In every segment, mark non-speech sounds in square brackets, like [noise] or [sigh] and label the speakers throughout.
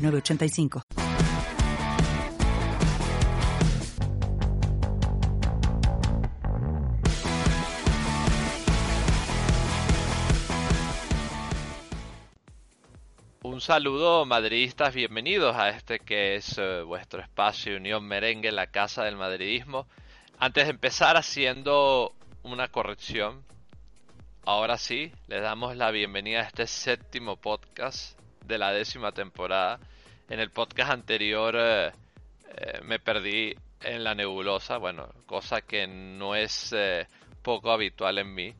Speaker 1: 985.
Speaker 2: Un saludo madridistas, bienvenidos a este que es uh, vuestro espacio Unión Merengue, la casa del madridismo. Antes de empezar haciendo una corrección, ahora sí, les damos la bienvenida a este séptimo podcast de la décima temporada. En el podcast anterior eh, eh, me perdí en la nebulosa, bueno, cosa que no es eh, poco habitual en mí,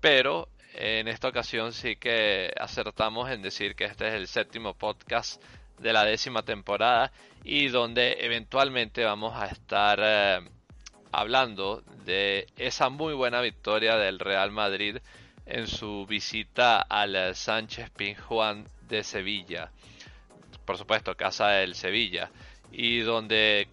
Speaker 2: pero en esta ocasión sí que acertamos en decir que este es el séptimo podcast de la décima temporada y donde eventualmente vamos a estar hablando de esa muy buena victoria del Real Madrid en su visita al Sánchez Pizjuán de Sevilla. Por supuesto, casa del Sevilla. Y donde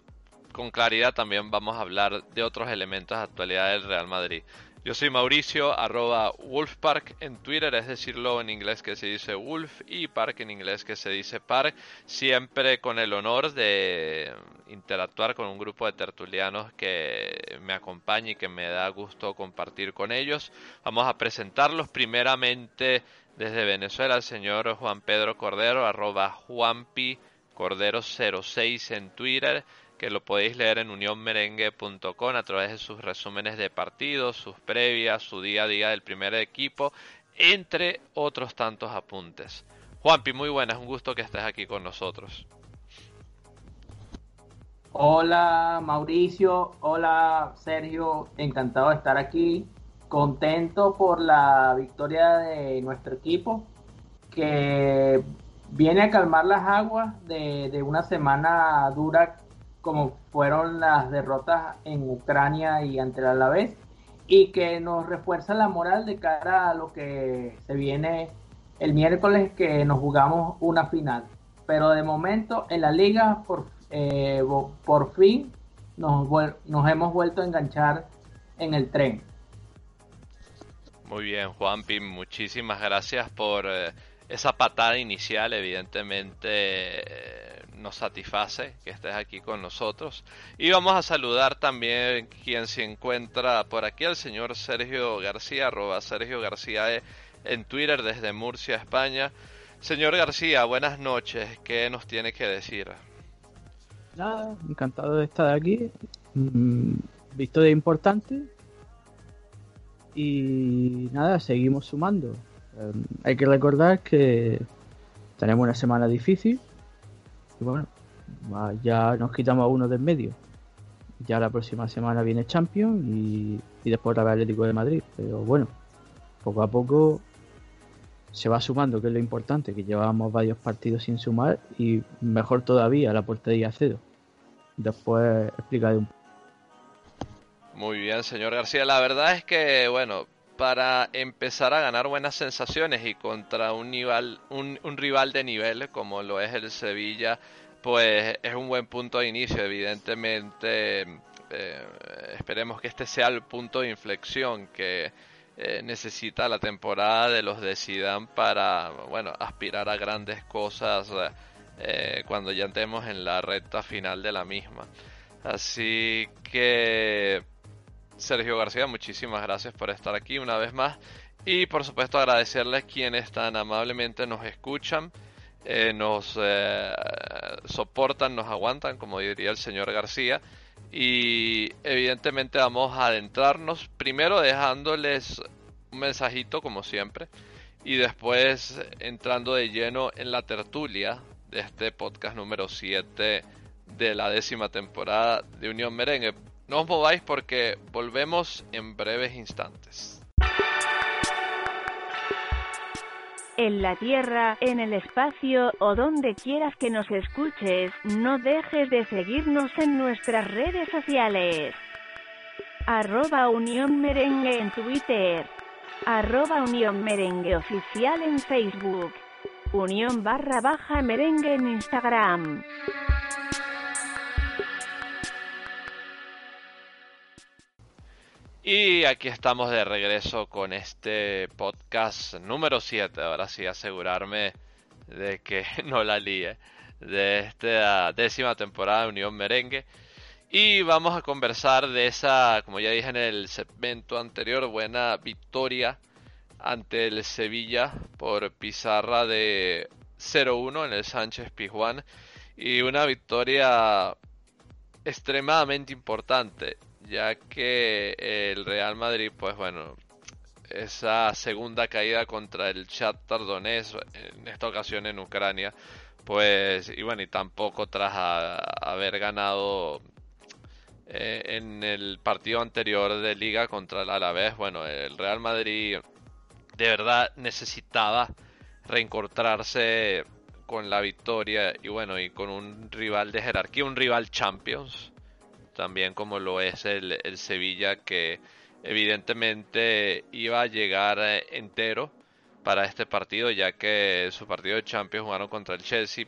Speaker 2: con claridad también vamos a hablar de otros elementos de actualidad del Real Madrid. Yo soy Mauricio, arroba Wolfpark en Twitter, es decirlo en inglés que se dice Wolf y Park en inglés que se dice Park, siempre con el honor de interactuar con un grupo de tertulianos que me acompaña y que me da gusto compartir con ellos. Vamos a presentarlos primeramente desde Venezuela el señor Juan Pedro Cordero, arroba Juanpi Cordero 06 en Twitter que lo podéis leer en unionmerengue.com a través de sus resúmenes de partidos, sus previas, su día a día del primer equipo, entre otros tantos apuntes. Juanpi, muy buenas, un gusto que estés aquí con nosotros.
Speaker 3: Hola Mauricio, hola Sergio, encantado de estar aquí, contento por la victoria de nuestro equipo, que viene a calmar las aguas de, una semana dura como fueron las derrotas en Ucrania y ante el Alavés y que nos refuerza la moral de cara a lo que se viene el miércoles que nos jugamos una final. Pero de momento en la liga por, eh, por fin nos hemos vuelto a enganchar en el tren.
Speaker 2: Muy bien, Juanpi, muchísimas gracias por eh, esa patada inicial. Evidentemente eh, nos satisface que estés aquí con nosotros. Y vamos a saludar también quien se encuentra por aquí, el señor Sergio García, arroba Sergio García e, en Twitter desde Murcia, España. Señor García, buenas noches. ¿Qué nos tiene que decir?
Speaker 4: Nada, encantado de estar aquí. Mm, victoria importante. Y nada, seguimos sumando. Em, hay que recordar que tenemos una semana difícil y bueno, ya nos quitamos a uno de en medio. Ya la próxima semana viene Champions y, después la Atlético de Madrid. Pero bueno, poco a poco se va sumando, que es lo importante, que llevamos varios partidos sin sumar y mejor todavía la portería cero. Después explicaré un
Speaker 2: Muy bien, señor García. La verdad es que, bueno, para empezar a ganar buenas sensaciones y contra un, nivel, un, rival de nivel como lo es el Sevilla, pues es un buen punto de inicio. Evidentemente, eh, esperemos que este sea el punto de inflexión que eh, necesita la temporada de los de Zidane para, bueno, aspirar a grandes cosas eh, cuando ya estemos en la recta final de la misma. Así que Sergio García, muchísimas gracias por estar aquí una vez más. Y por supuesto agradecerles quienes tan amablemente nos escuchan, eh, nos eh, soportan, nos aguantan, como diría el señor García. Y evidentemente vamos a adentrarnos, primero dejándoles un mensajito como siempre, y después entrando de lleno en la tertulia de este podcast número 7 de la décima temporada de Unión Merengue. No os mováis porque volvemos en breves instantes.
Speaker 5: en la tierra, en el espacio o donde quieras que nos escuches, no dejes de seguirnos en nuestras redes sociales. Arroba Unión Merengue en Twitter. Arroba Unión Merengue Oficial en Facebook. Unión barra baja merengue en Instagram.
Speaker 2: Y aquí estamos de regreso con este podcast número 7. Ahora sí, asegurarme de que [laughs] no la líe. De esta décima temporada de Unión Merengue. Y vamos a conversar de esa, como ya dije en el segmento anterior, buena victoria ante el Sevilla por pizarra de 0-1 en el Sánchez Pizjuán. Y una victoria extremadamente importante ya que el Real Madrid, pues bueno, esa segunda caída contra el Shakhtar Donetsk, en esta ocasión en Ucrania, pues, y bueno, y tampoco tras haber ganado eh, en el partido anterior de liga contra el Alavés, bueno, el Real Madrid de verdad necesitaba reencontrarse con la victoria y bueno, y con un rival de jerarquía, un rival Champions, también como lo es el, Sevilla que evidentemente iba a llegar eh, entero para este partido ya que su partido de Champions jugaron contra el Chelsea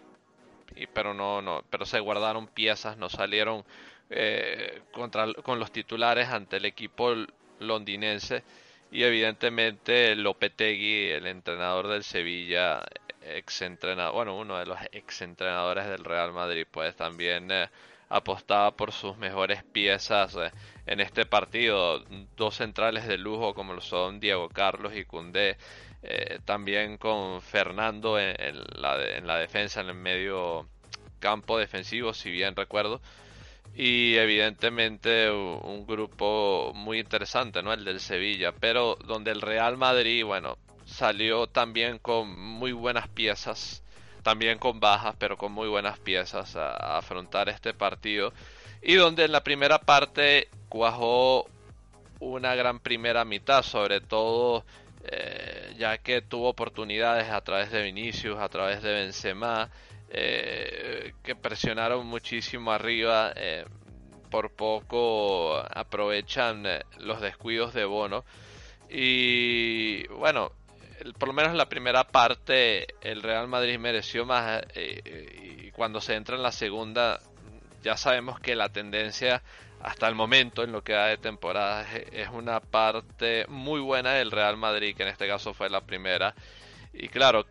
Speaker 2: y, pero no no pero se guardaron piezas no salieron eh, contra, con los titulares ante el equipo londinense y evidentemente Lopetegui el entrenador del Sevilla ex entrenador bueno uno de los ex entrenadores del Real Madrid pues también eh, apostaba por sus mejores piezas eh, en este partido. Dos centrales de lujo como lo son Diego Carlos y Cundé. Eh, también con Fernando en, la en la defensa, en el medio campo defensivo, si bien recuerdo. Y evidentemente un grupo muy interesante, ¿no? El del Sevilla, pero donde el Real Madrid, bueno, salió también con muy buenas piezas también con bajas, pero con muy buenas piezas a, afrontar este partido. Y donde en la primera parte cuajó una gran primera mitad, sobre todo eh, ya que tuvo oportunidades a través de Vinicius, a través de Benzema, eh, que presionaron muchísimo arriba. Eh, por poco aprovechan los descuidos de Bono. Y bueno, por lo menos en la primera parte el Real Madrid mereció más eh, y cuando se entra en la segunda ya sabemos que la tendencia hasta el momento en lo que da de temporada es una parte muy buena del Real Madrid que en este caso fue la primera y claro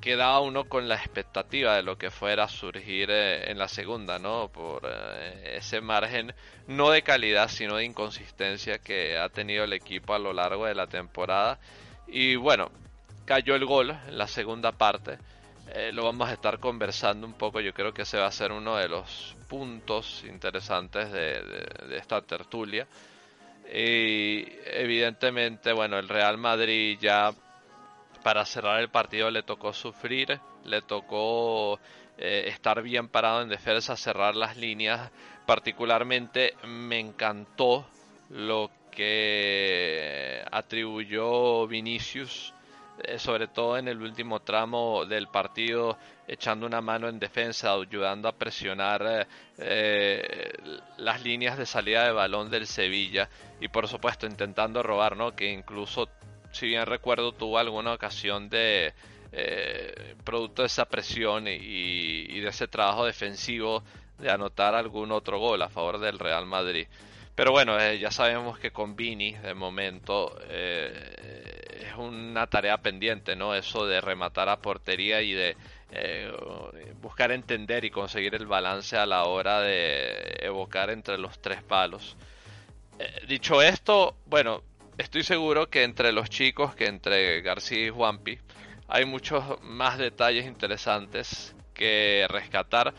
Speaker 2: quedaba uno con la expectativa de lo que fuera surgir eh, en la segunda, ¿no? Por eh, ese margen, no de calidad, sino de inconsistencia que ha tenido el equipo a lo largo de la temporada. Y bueno, cayó el gol en la segunda parte. Eh, lo vamos a estar conversando un poco. Yo creo que ese va a ser uno de los puntos interesantes de, esta tertulia. Y evidentemente, bueno, el Real Madrid ya para cerrar el partido le tocó sufrir, le tocó eh, estar bien parado en defensa, cerrar las líneas. Particularmente me encantó lo que atribuyó Vinicius eh, sobre todo en el último tramo del partido, echando una mano en defensa, ayudando a presionar eh, eh, las líneas de salida de balón del Sevilla y por supuesto intentando robar, ¿no? Que incluso, si bien recuerdo, tuvo alguna ocasión de producto de esa presión y, de ese trabajo defensivo de anotar algún otro gol a favor del Real Madrid. Pero bueno, ya sabemos que con Vini de momento una tarea pendiente, ¿no? Eso de rematar a portería y de eh, buscar entender y conseguir el balance a la hora de evocar entre los tres palos. Eh, dicho esto, bueno, estoy seguro que entre los chicos, que entre García y Juanpi, hay muchos más detalles interesantes que rescatar.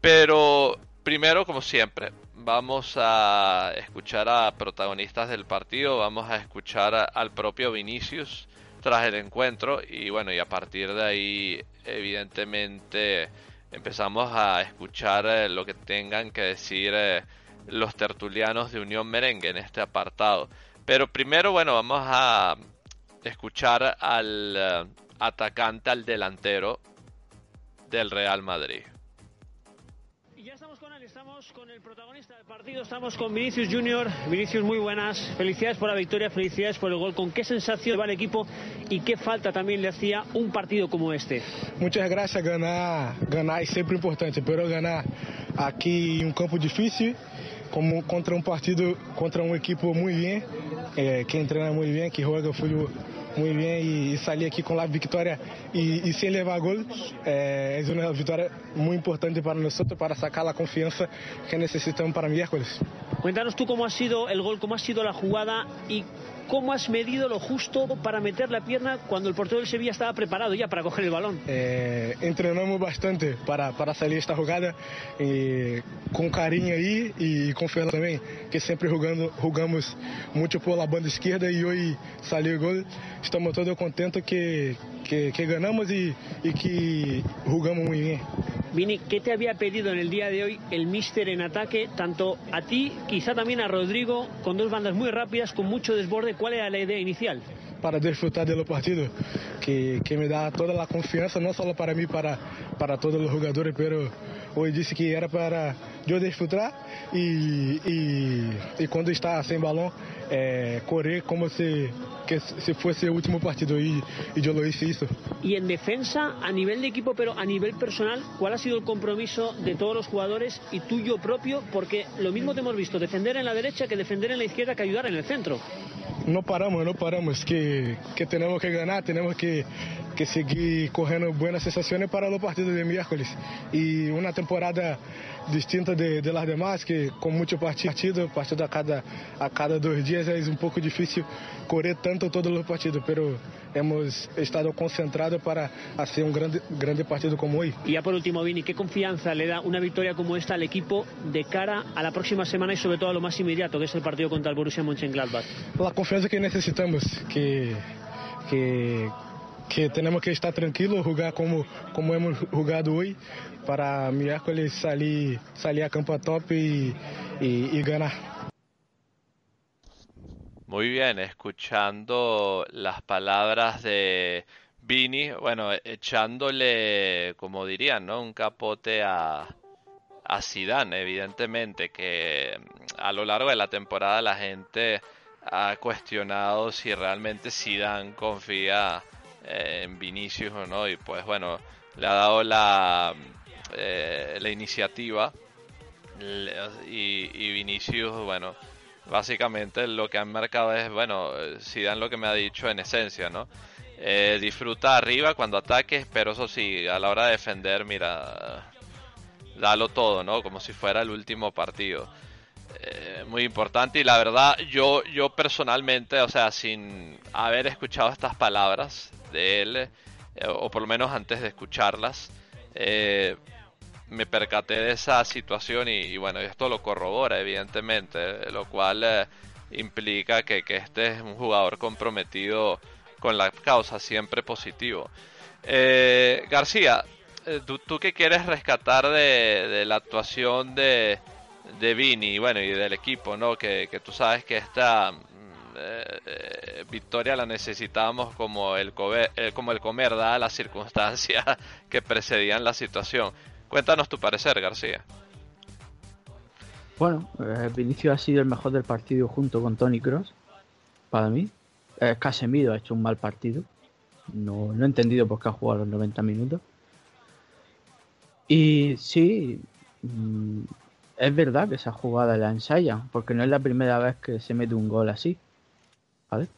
Speaker 2: Pero primero, como siempre, vamos a escuchar a protagonistas del partido, vamos a escuchar al propio Vinicius tras el encuentro y bueno, y a partir de ahí evidentemente empezamos a escuchar eh, lo que tengan que decir eh, los tertulianos de Unión Merengue en este apartado. Pero primero, bueno, vamos a escuchar al, eh, atacante al delantero del Real Madrid.
Speaker 6: Con el protagonista del partido, estamos con Vinicius Junior. Vinicius, muy buenas. Felicidades por la victoria, felicidades por el gol. ¿Con qué sensación va el equipo y qué falta también le hacía un partido como este?
Speaker 7: Muchas gracias, ganar, ganar es siempre importante, pero ganar aquí en un campo difícil, como contra un partido, contra un equipo muy bien, eh, que entrena muy bien, que juega fútbol muy bien y, y salir aquí con la victoria y, y sin llevar gol eh, es una victoria muy importante para nosotros para sacar la confianza que necesitamos para miércoles.
Speaker 6: Cuéntanos tú cómo ha sido el gol, cómo ha sido la jugada y cómo has medido lo justo para meter la pierna cuando el portero del Sevilla estaba preparado ya para coger el balón.
Speaker 7: Eh, entrenamos bastante para, para salir esta jugada y con cariño ahí y confiando también que siempre jugando, jugamos mucho por la banda izquierda y hoy salió el gol. Estamos todos contentos que, que, que ganamos y, y que jugamos muy bien.
Speaker 6: Vini, ¿qué te había pedido en el día de hoy el míster en ataque, tanto a ti, quizá también a Rodrigo, con dos bandas muy rápidas, con mucho desborde? ¿Cuál era la idea inicial?
Speaker 7: Para disfrutar del partido, que, que me da toda la confianza, no solo para mí, para, para todos los jugadores, pero hoy disse que era para eu disfrutar e, e, e quando está sem balão, é, correr como se, que se fosse o último partido e, e eu lo hice isso.
Speaker 6: Y en defensa, a nivel de equipo, pero a nivel personal, ¿cuál ha sido el compromiso de todos los jugadores y tuyo propio? Porque lo mismo te hemos visto defender en la derecha que defender en la izquierda que ayudar en el centro.
Speaker 7: Não paramos, não paramos, que, que temos que ganhar, temos que, que seguir correndo boas sensações para o partido de miércoles. E uma temporada distinta de, de las demás, que com muito partido, partido a cada, a cada dois dias, é um pouco difícil correr tanto todos os partidos, pero hemos estado concentrados para hacer un grande, grande partido como hoy.
Speaker 6: Y ya por último, Vini, ¿qué confianza le da una victoria como esta al equipo de cara a la próxima semana y sobre todo a lo más inmediato, que es el partido contra el Borussia Mönchengladbach?
Speaker 7: La confianza que necesitamos, que, que, que tenemos que estar tranquilos, jugar como, como hemos jugado hoy, para miércoles salir, salir a campo a top y, y, y ganar.
Speaker 2: Muy bien, escuchando las palabras de Vini, bueno, echándole, como dirían, ¿no? Un capote a, a Zidane, evidentemente, que a lo largo de la temporada la gente ha cuestionado si realmente Zidane confía eh, en Vinicius o no, y pues bueno, le ha dado la, eh, la iniciativa y Vinicius, bueno, básicamente lo que han marcado es, bueno, si dan lo que me ha dicho en esencia, ¿no? Eh, disfruta arriba cuando ataques, pero eso sí, a la hora de defender, mira, dalo todo, ¿no? Como si fuera el último partido. Eh, muy importante y la verdad, yo, yo personalmente, o sea, sin haber escuchado estas palabras de él, eh, o por lo menos antes de escucharlas, eh, me percaté de esa situación y, bueno, esto lo corrobora evidentemente, lo cual eh, implica que, que, este es un jugador comprometido con la causa, siempre positivo. Eh, García, eh, ¿tú, ¿tú, qué quieres rescatar de, la actuación de, de Vini bueno, y del equipo? ¿no? Que, que tú sabes que esta eh, victoria la necesitábamos como el, comer, como el comer, dadas las circunstancias [laughs] que precedían la situación. Cuéntanos tu parecer, García.
Speaker 4: Bueno, eh, Vinicio ha sido el mejor del partido junto con Tony Cross, para mí. Eh, Casemiro ha hecho un mal partido. No, no he entendido por qué ha jugado los 90 minutos. Y sí, mmm, es verdad que esa jugada la ensaya, porque no es la primera vez que se mete un gol así. ¿Vale?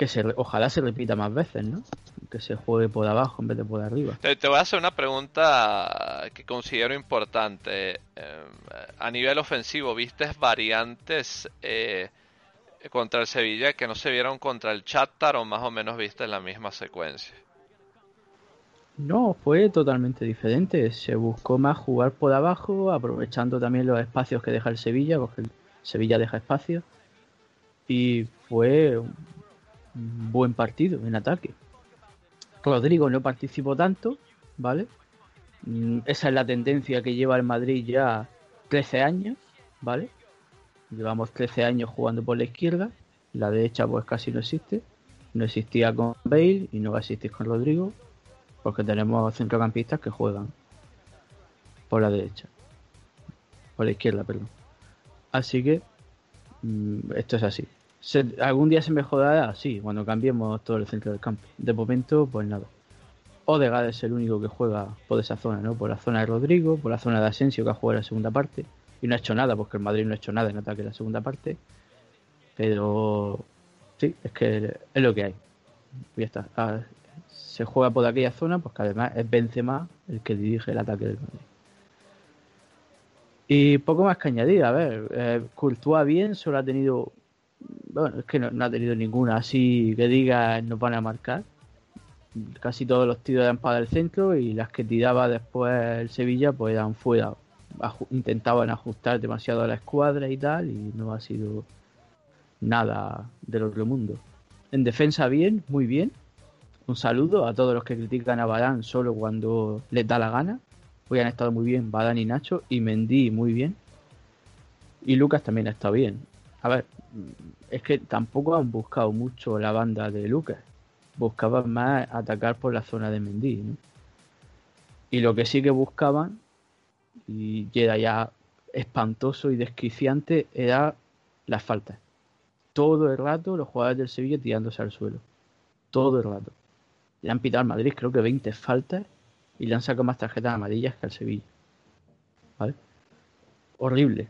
Speaker 4: Que se, ojalá se repita más veces, ¿no? Que se juegue por abajo en vez de por arriba.
Speaker 2: Te, te voy a hacer una pregunta que considero importante. Eh, a nivel ofensivo, ¿viste variantes eh, contra el Sevilla que no se vieron contra el Shakhtar o más o menos viste la misma secuencia?
Speaker 4: No, fue totalmente diferente. Se buscó más jugar por abajo, aprovechando también los espacios que deja el Sevilla, porque el Sevilla deja espacio. Y fue buen partido en ataque. Rodrigo no participó tanto, ¿vale? Esa es la tendencia que lleva el Madrid ya 13 años, ¿vale? Llevamos 13 años jugando por la izquierda, la derecha pues casi no existe. no existía con Bale y no va a existir con Rodrigo, porque tenemos centrocampistas que juegan por la derecha, por la izquierda, perdón. Así que mm, esto es así. ¿Algún día se mejorará? Sí, cuando cambiemos todo el centro del campo. De momento, pues nada. Odegaard es el único que juega por esa zona, ¿no? Por la zona de Rodrigo, por la zona de Asensio que ha jugado la segunda parte. Y no ha hecho nada, porque el Madrid no ha hecho nada en ataque en la segunda parte. Pero sí, es que es lo que hay. Y ya está. Ah, se juega por aquella zona, pues que además es Benzema el que dirige el ataque del Madrid. Y poco más que añadir, a ver, eh, bien, solo ha tenido, bueno, es que no, ha tenido ninguna así que diga nos van a marcar. Casi todos los tiros eran para el centro y las que tiraba después el Sevilla pues eran fuera. intentaban ajustar demasiado a la escuadra y tal y no ha sido nada del otro mundo. En defensa bien, muy bien. Un saludo a todos los que critican a Barán solo cuando les da la gana Hoy han estado muy bien Badán y Nacho y Mendy muy bien. Y Lucas también ha estado bien. A ver, es que tampoco han buscado mucho la banda de Lucas. Buscaban más atacar por la zona de Mendy. Y lo que sí que buscaban, y era ya espantoso y desquiciante, era las faltas. Todo el rato los jugadores del Sevilla tirándose al suelo. Todo el rato. Le han pitado al Madrid creo que 20 faltas y le han sacado más tarjetas amarillas que al Sevilla. ¿Vale? Horrible.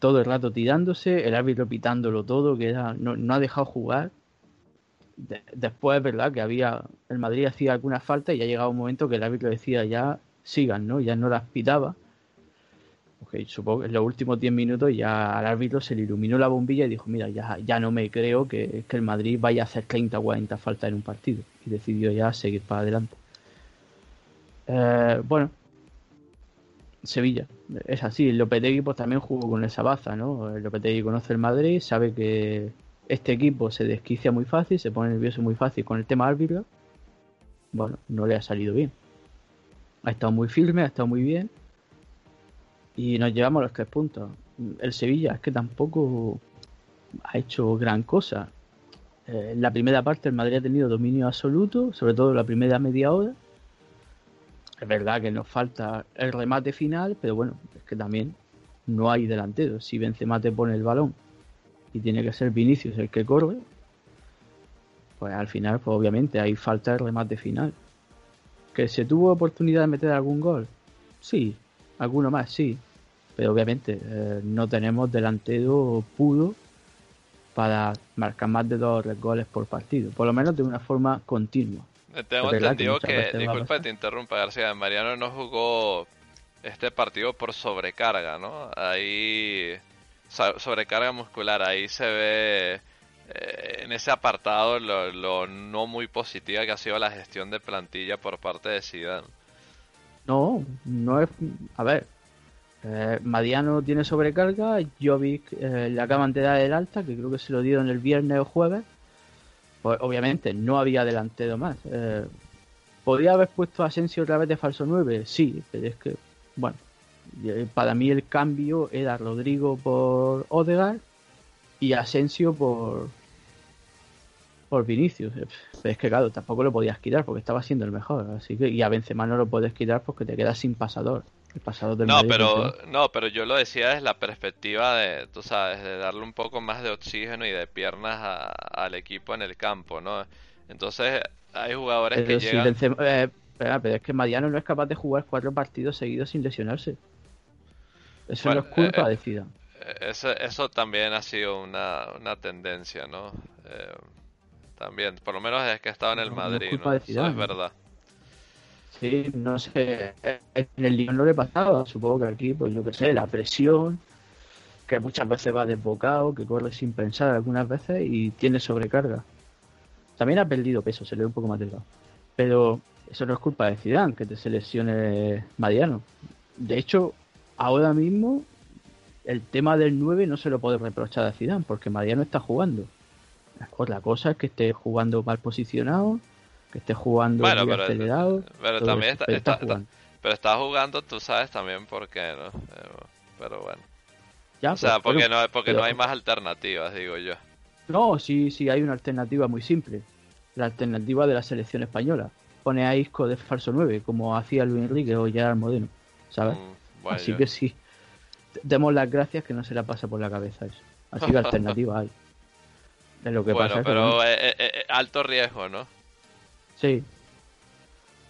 Speaker 4: Todo el rato tirándose, el árbitro pitándolo todo, que no, ha dejado jugar. después es verdad que había el Madrid hacía alguna falta y ya llegaba un momento que el árbitro decía ya sigan, ¿no? Ya no las pitaba. Okay, supongo que en los últimos 10 minutos ya al árbitro se le iluminó la bombilla y dijo, mira, ya, ya no me creo que, que el Madrid vaya a hacer 30 o 40 faltas en un partido. Y decidió ya seguir para adelante. Eh, bueno, Sevilla, es así. Lopetegui pues también jugó con esa baza, ¿no? Lopetegui conoce el Madrid, sabe que este equipo se desquicia muy fácil, se pone nervioso muy fácil con el tema árbitro. Bueno, no le ha salido bien. Ha estado muy firme, ha estado muy bien. Y nos llevamos los tres puntos. El Sevilla es que tampoco ha hecho gran cosa. Eh, en la primera parte el Madrid ha tenido dominio absoluto, sobre todo la primera media hora es verdad que nos falta el remate final, pero bueno, es que también no hay delantero. Si Benzema te pone el balón y tiene que ser Vinicius el que corre, pues al final, pues obviamente hay falta el remate final. ¿Que se tuvo oportunidad de meter algún gol? Sí, alguno más, sí. Pero obviamente eh, no tenemos delantero puro para marcar más de dos goles por partido, por lo menos de una forma continua.
Speaker 2: Tengo entendido que, disculpa que te interrumpa García, Mariano no jugó este partido por sobrecarga, ¿no? Ahí, sobrecarga muscular, ahí se ve eh, en ese apartado lo, no muy positiva que ha sido la gestión de plantilla por parte de Zidane.
Speaker 4: No, no es, a ver, eh, Mariano tiene sobrecarga, Jovic eh, le acaban de dar el alta, que creo que se lo dieron el viernes o jueves, pues obviamente no había delantero más. Eh, ¿Podría haber puesto a Asensio otra vez de falso 9? Sí, pero es que, bueno, eh, para mí el cambio era Rodrigo por Odegaard y Asensio por por Vinicius. Eh, pero es que claro, tampoco lo podías quitar porque estaba siendo el mejor. Y a Benzema no lo puedes quitar porque te quedas sin pasador
Speaker 2: no, pero no, pero yo lo decía desde la perspectiva de, tú sabes, de darle un poco más de oxígeno y de piernas al equipo en el campo, ¿no? Entonces hay jugadores que llegan.
Speaker 4: Eh, pero es que Mariano no es capaz de jugar cuatro partidos seguidos sin lesionarse. Eso no es culpa
Speaker 2: eh,
Speaker 4: de.
Speaker 2: Eh, eso, eso también ha sido una, una tendencia, ¿no? también, por lo menos desde que estaba en el Madrid, ¿no? Eso es verdad.
Speaker 4: Sí, no sé, en el Lyon no le pasaba, supongo que aquí, pues yo qué sé, la presión, que muchas veces va desbocado, que corre sin pensar algunas veces y tiene sobrecarga. También ha perdido peso, se le ve un poco más delgado. Pero eso no es culpa de Zidane, que te seleccione Mariano. De hecho, ahora mismo el tema del 9 no se lo puede reprochar a Zidane, porque Mariano está jugando. Otra cosa es que esté jugando mal posicionado que esté jugando
Speaker 2: bueno, pero, acelerado. Pero también está, jugando. pero está jugando, tú sabes también por qué, ¿no? Eh, pero bueno. Ya, o sea, pues, porque, no, porque no hay más alternativas, digo yo.
Speaker 4: No, sí, sí, hay una alternativa muy simple. la alternativa de la selección española. Pone a Isco de falso 9, como hacía Luis Enrique o Gerard Modeno, ¿sabes?
Speaker 2: Mm, bueno,
Speaker 4: Así que sí, demos las gracias que no se la pasa por la cabeza eso. Así que [laughs] alternativa hay. Es lo que
Speaker 2: bueno,
Speaker 4: pasa que,
Speaker 2: pero eh, eh, eh, alto riesgo, ¿no?
Speaker 4: Sí.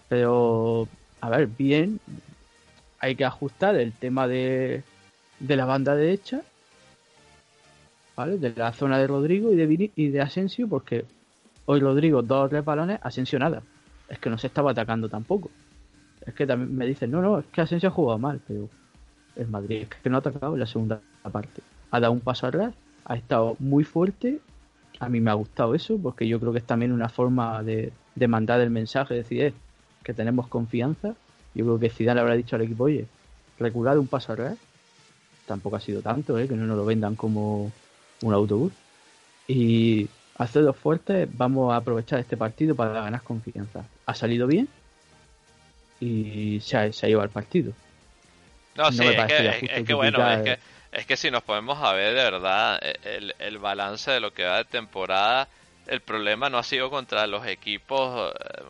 Speaker 4: Pero, a ver, bien. Hay que ajustar el tema de, de la banda derecha. ¿Vale? De la zona de Rodrigo y de, y de Asensio, porque hoy Rodrigo dos o tres balones, Asensio nada. Es que no se estaba atacando tampoco. Es que también me dicen, no, no, es que Asensio ha jugado mal, pero el Madrid es que no ha atacado en la segunda parte. Ha dado un paso atrás, ha estado muy fuerte. A mí me ha gustado eso, porque yo creo que es también una forma de, de mandar el mensaje, decir, eh, que tenemos confianza. Yo creo que Zidane le habrá dicho al equipo, oye, recular un paso atrás. Tampoco ha sido tanto, eh, que no nos lo vendan como un autobús. Y hacerlo fuerte, vamos a aprovechar este partido para ganar confianza. Ha salido bien y se ha, se ha llevado el partido.
Speaker 2: No,
Speaker 4: No
Speaker 2: sí,
Speaker 4: me
Speaker 2: es que, es, que bueno, es que, es que si nos podemos a ver de verdad el, el balance de lo que va de temporada, el problema no ha sido contra los equipos, eh,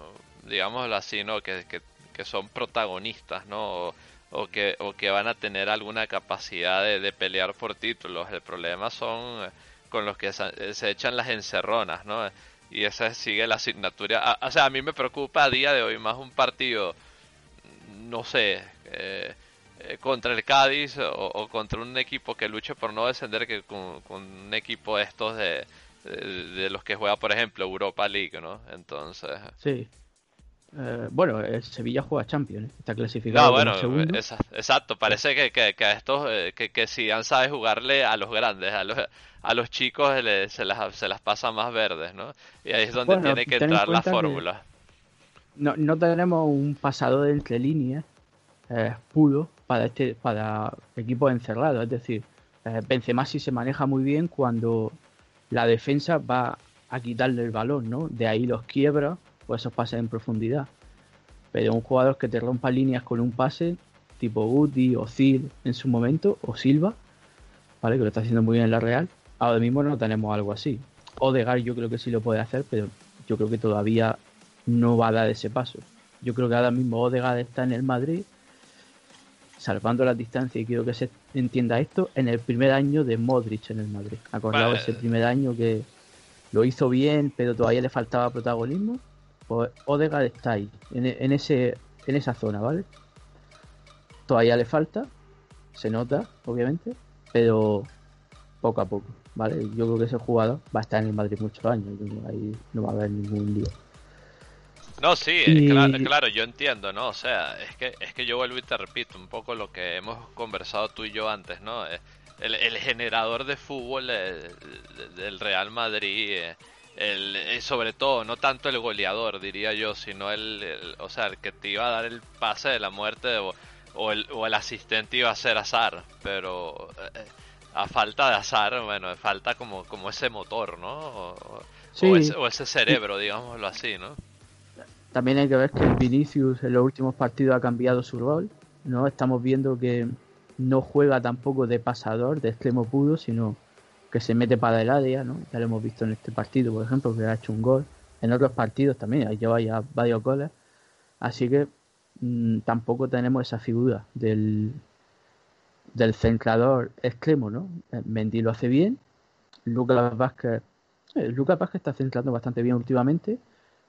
Speaker 2: digámoslo así, ¿no? Que, que, que son protagonistas, ¿no? O, que, o que van a tener alguna capacidad de, de pelear por títulos. El problema son eh, con los que se, echan las encerronas, ¿no? Y esa sigue la asignatura. O sea, a mí me preocupa a día de hoy más un partido no sé, eh, contra el Cádiz o, o contra un equipo que luche por no descender que con, con un equipo de estos de, de, de los que juega, por ejemplo, Europa League, ¿no? Entonces...
Speaker 4: Sí. Eh, bueno, el Sevilla juega Champions, ¿eh? está clasificado
Speaker 2: No, bueno,
Speaker 4: segundo.
Speaker 2: esa- exacto, parece que, que, que a estos, eh, que, que Zidane sabe jugarle a los grandes, a los, a los chicos se, las, se las pasa más verdes, ¿no? Y ahí es donde
Speaker 4: Bueno,
Speaker 2: tiene que
Speaker 4: en
Speaker 2: entrar la fórmula.
Speaker 4: no, no tenemos un pasador de entre líneas eh, puro para este para equipos encerrados. Es decir, eh, Benzema sí se maneja muy bien cuando la defensa va a quitarle el balón, ¿no? De ahí los quiebra o esos pases en profundidad. Pero un jugador que te rompa líneas con un pase, tipo Guti o Zil en su momento, o Silva, ¿vale? Que lo está haciendo muy bien en la Real. Ahora mismo no tenemos algo así. Odegaard yo creo que sí lo puede hacer, pero yo creo que todavía no va a dar ese paso. Yo creo que ahora mismo Odegaard está en el Madrid, salvando las distancias, y quiero que se entienda esto, en el primer año de Modric en el Madrid. Acordaos
Speaker 2: Vale.
Speaker 4: ese primer año que lo hizo bien, pero todavía le faltaba protagonismo. Pues Odegaard está ahí, en, en ese, en esa zona, ¿vale? Todavía le falta, se nota, obviamente, pero poco a poco, ¿vale? Yo creo que ese jugador va a estar en el Madrid muchos años, ahí no va a haber ningún lío.
Speaker 2: No, sí,
Speaker 4: Y-
Speaker 2: claro, claro, yo entiendo, ¿no? O sea, es que, es que yo vuelvo y te repito un poco lo que hemos conversado tú y yo antes, ¿no? Eh, El, el generador de fútbol eh, de- del Real Madrid, eh, el, sobre todo, no tanto el goleador, diría yo, sino el, o sea, el que te iba a dar el pase de la muerte o, o el, o el asistente iba a ser azar, pero a falta de azar, bueno, falta como, como ese motor, ¿no? O, o-
Speaker 4: Sí.
Speaker 2: o ese, o ese cerebro, digámoslo así, ¿no?
Speaker 4: También hay que ver que Vinicius en los últimos partidos ha cambiado su rol, ¿no? Estamos viendo que no juega tampoco de pasador, de extremo puro, sino que se mete para el área, ¿no? Ya lo hemos visto en este partido, por ejemplo, que ha hecho un gol. En otros partidos también, ha llevado ya varios goles. Así que mm, tampoco tenemos esa figura del, del centrador extremo, ¿no? Eh, Mendy lo hace bien. Lucas Vázquez, eh, Lucas Vázquez está centrando bastante bien últimamente,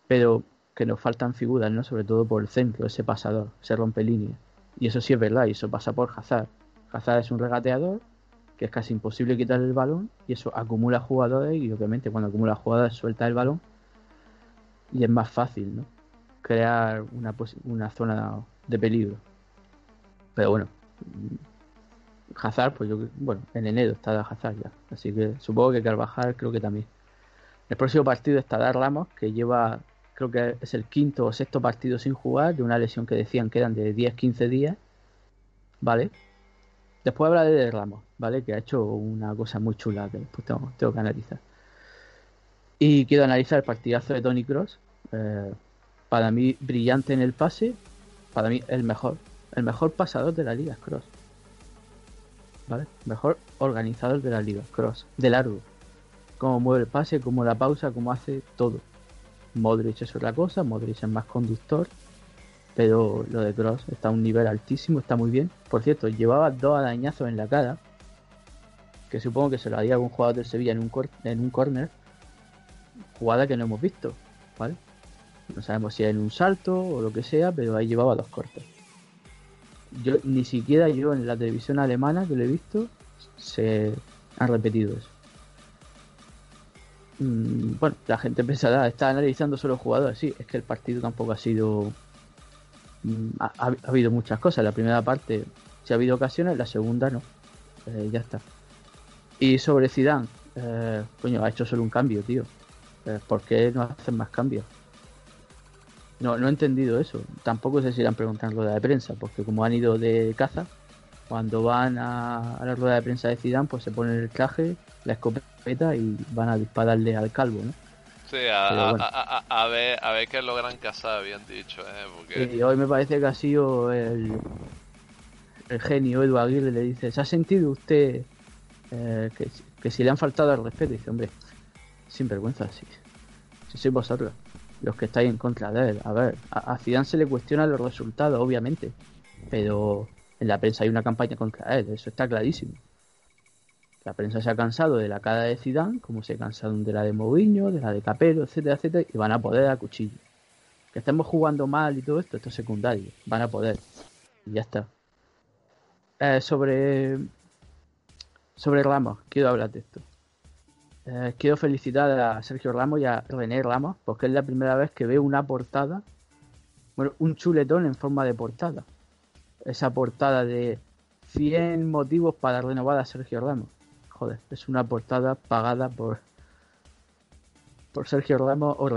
Speaker 4: pero que nos faltan figuras, ¿no? Sobre todo por el centro, ese pasador, se rompe línea. Y eso sí es verdad, y eso pasa por Hazard. Hazard es un regateador que es casi imposible quitarle el balón y eso acumula jugadores y obviamente cuando acumula jugadores suelta el balón y es más fácil, ¿no? Crear una, zona de peligro. Pero bueno, Hazard, pues yo, bueno, en enero estará Hazard ya, así que supongo que Carvajal creo que también. El próximo partido estará Ramos, que lleva, creo que es el quinto o sexto partido sin jugar, de una lesión que decían que eran de 10-15 días. ¿Vale? Después hablaré de Ramos, ¿vale? Que ha hecho una cosa muy chula que después tengo, que analizar. Y quiero analizar el partidazo de Tony Cross. para mí, brillante en el pase. Para mí, el mejor. El mejor pasador de la liga Cross. ¿Vale? Mejor organizador de la liga, Cross. De largo. Cómo mueve el pase, cómo la pausa, cómo hace todo. Modric es otra cosa, Modric es más conductor, pero lo de Cross está a un nivel altísimo, está muy bien. Por cierto, llevaba dos arañazos en la cara, que supongo que se lo haría algún jugador del Sevilla en un, en un corner, jugada que no hemos visto, ¿vale? No sabemos si es en un salto o lo que sea, pero ahí llevaba dos cortes. Yo ni siquiera yo en la televisión alemana que lo he visto se ha repetido eso. Mm, bueno, la gente pensará, está analizando solo jugadores, sí, es que el partido tampoco ha sido mm, ha, habido muchas cosas. La primera parte si ha habido ocasiones, la segunda no. Eh, ya está. Y sobre Zidane, eh, coño, ha hecho solo un cambio, tío. Eh, ¿Por qué no hacen más cambios? No, no he entendido eso. Tampoco sé si en rueda de prensa, porque como han ido de caza, cuando van a, la rueda de prensa de Zidane, pues se ponen el traje, la escopeta y van a dispararle al calvo, ¿no?
Speaker 2: Sí, a, ver, a ver qué logran cazar, habían dicho, ¿eh?
Speaker 4: Y hoy me parece que ha sido el, el genio Edu Aguirre le dice, ¿se ha sentido usted eh, que, si le han faltado al respeto? dice, hombre, sin vergüenza, sí. Si sois vosotros los que estáis en contra de él. A ver, a, Zidane se le cuestiona los resultados, obviamente, pero en la prensa hay una campaña contra él, eso está clarísimo. La prensa se ha cansado de la cara de Zidane, como se cansaron de la de Mourinho, de la de Capello, etcétera, etcétera, y van a poder a cuchillo. Que estemos jugando mal y todo esto, esto es secundario, van a poder. Y ya está. Eh, sobre sobre Ramos, quiero hablar de esto. Eh, quiero felicitar a Sergio Ramos y a René Ramos porque es la primera vez que veo una portada, bueno, un chuletón en forma de portada. Esa portada de 100 motivos para renovar a Sergio Ramos. Joder, es una portada pagada por por Sergio Ramos o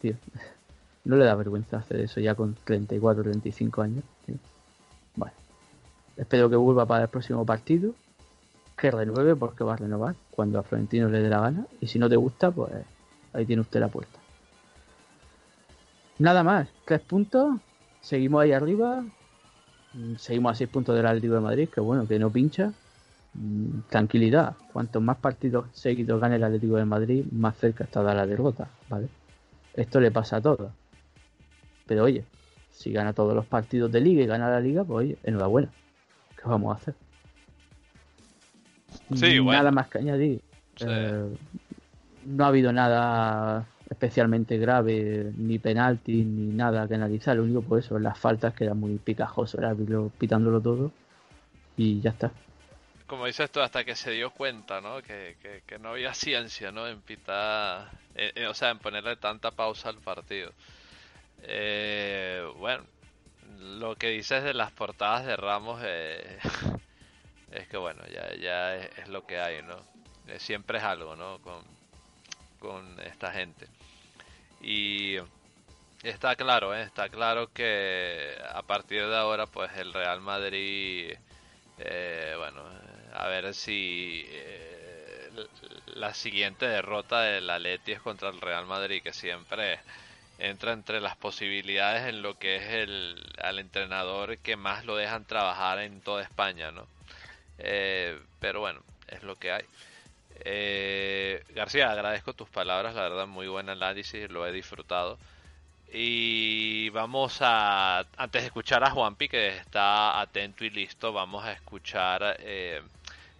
Speaker 4: tío. No le da vergüenza hacer eso ya con 34, 35 años. Bueno, espero que vuelva para el próximo partido que renueve porque va a renovar cuando a Florentino le dé la gana. Y si no te gusta, pues ahí tiene usted la puerta. Nada más, tres puntos. Seguimos ahí arriba. Mm, seguimos a seis puntos del Atlético de Madrid, que bueno, que no pincha. Tranquilidad. Cuantos más partidos seguidos gane el Atlético de Madrid, más cerca está de la derrota, ¿vale? Esto le pasa a todos. Pero oye, si gana todos los partidos de liga y gana la liga, pues oye, enhorabuena. ¿Qué vamos a hacer? Nada más que añadir. Eh, no ha habido nada especialmente grave, ni penalti, ni nada que analizar. Lo único, por eso, las faltas que era muy picajoso, era pitándolo todo y ya está.
Speaker 2: Como dices tú, hasta que se dio cuenta, ¿no? Que, no había [laughs] ciencia, ¿no? En pitar, eh, eh, o sea, en ponerle tanta pausa al partido. bueno, lo que dices de las portadas de Ramos, [laughs] es que bueno, ya, ya es, lo que hay, ¿no? Eh, siempre es algo, ¿no? Con, con esta gente. Y está claro, ¿eh? está claro que a partir de ahora, pues el Real Madrid, eh, bueno, a ver si eh, la siguiente derrota del Atleti es contra el Real Madrid, que siempre entra entre las posibilidades en lo que es el al entrenador que más lo dejan trabajar en toda España, ¿no? Eh, pero bueno, es lo que hay. Eh, García, agradezco tus palabras, la verdad, muy buen análisis, lo he disfrutado. Y vamos a, antes de escuchar a Juanpi, que está atento y listo, vamos a escuchar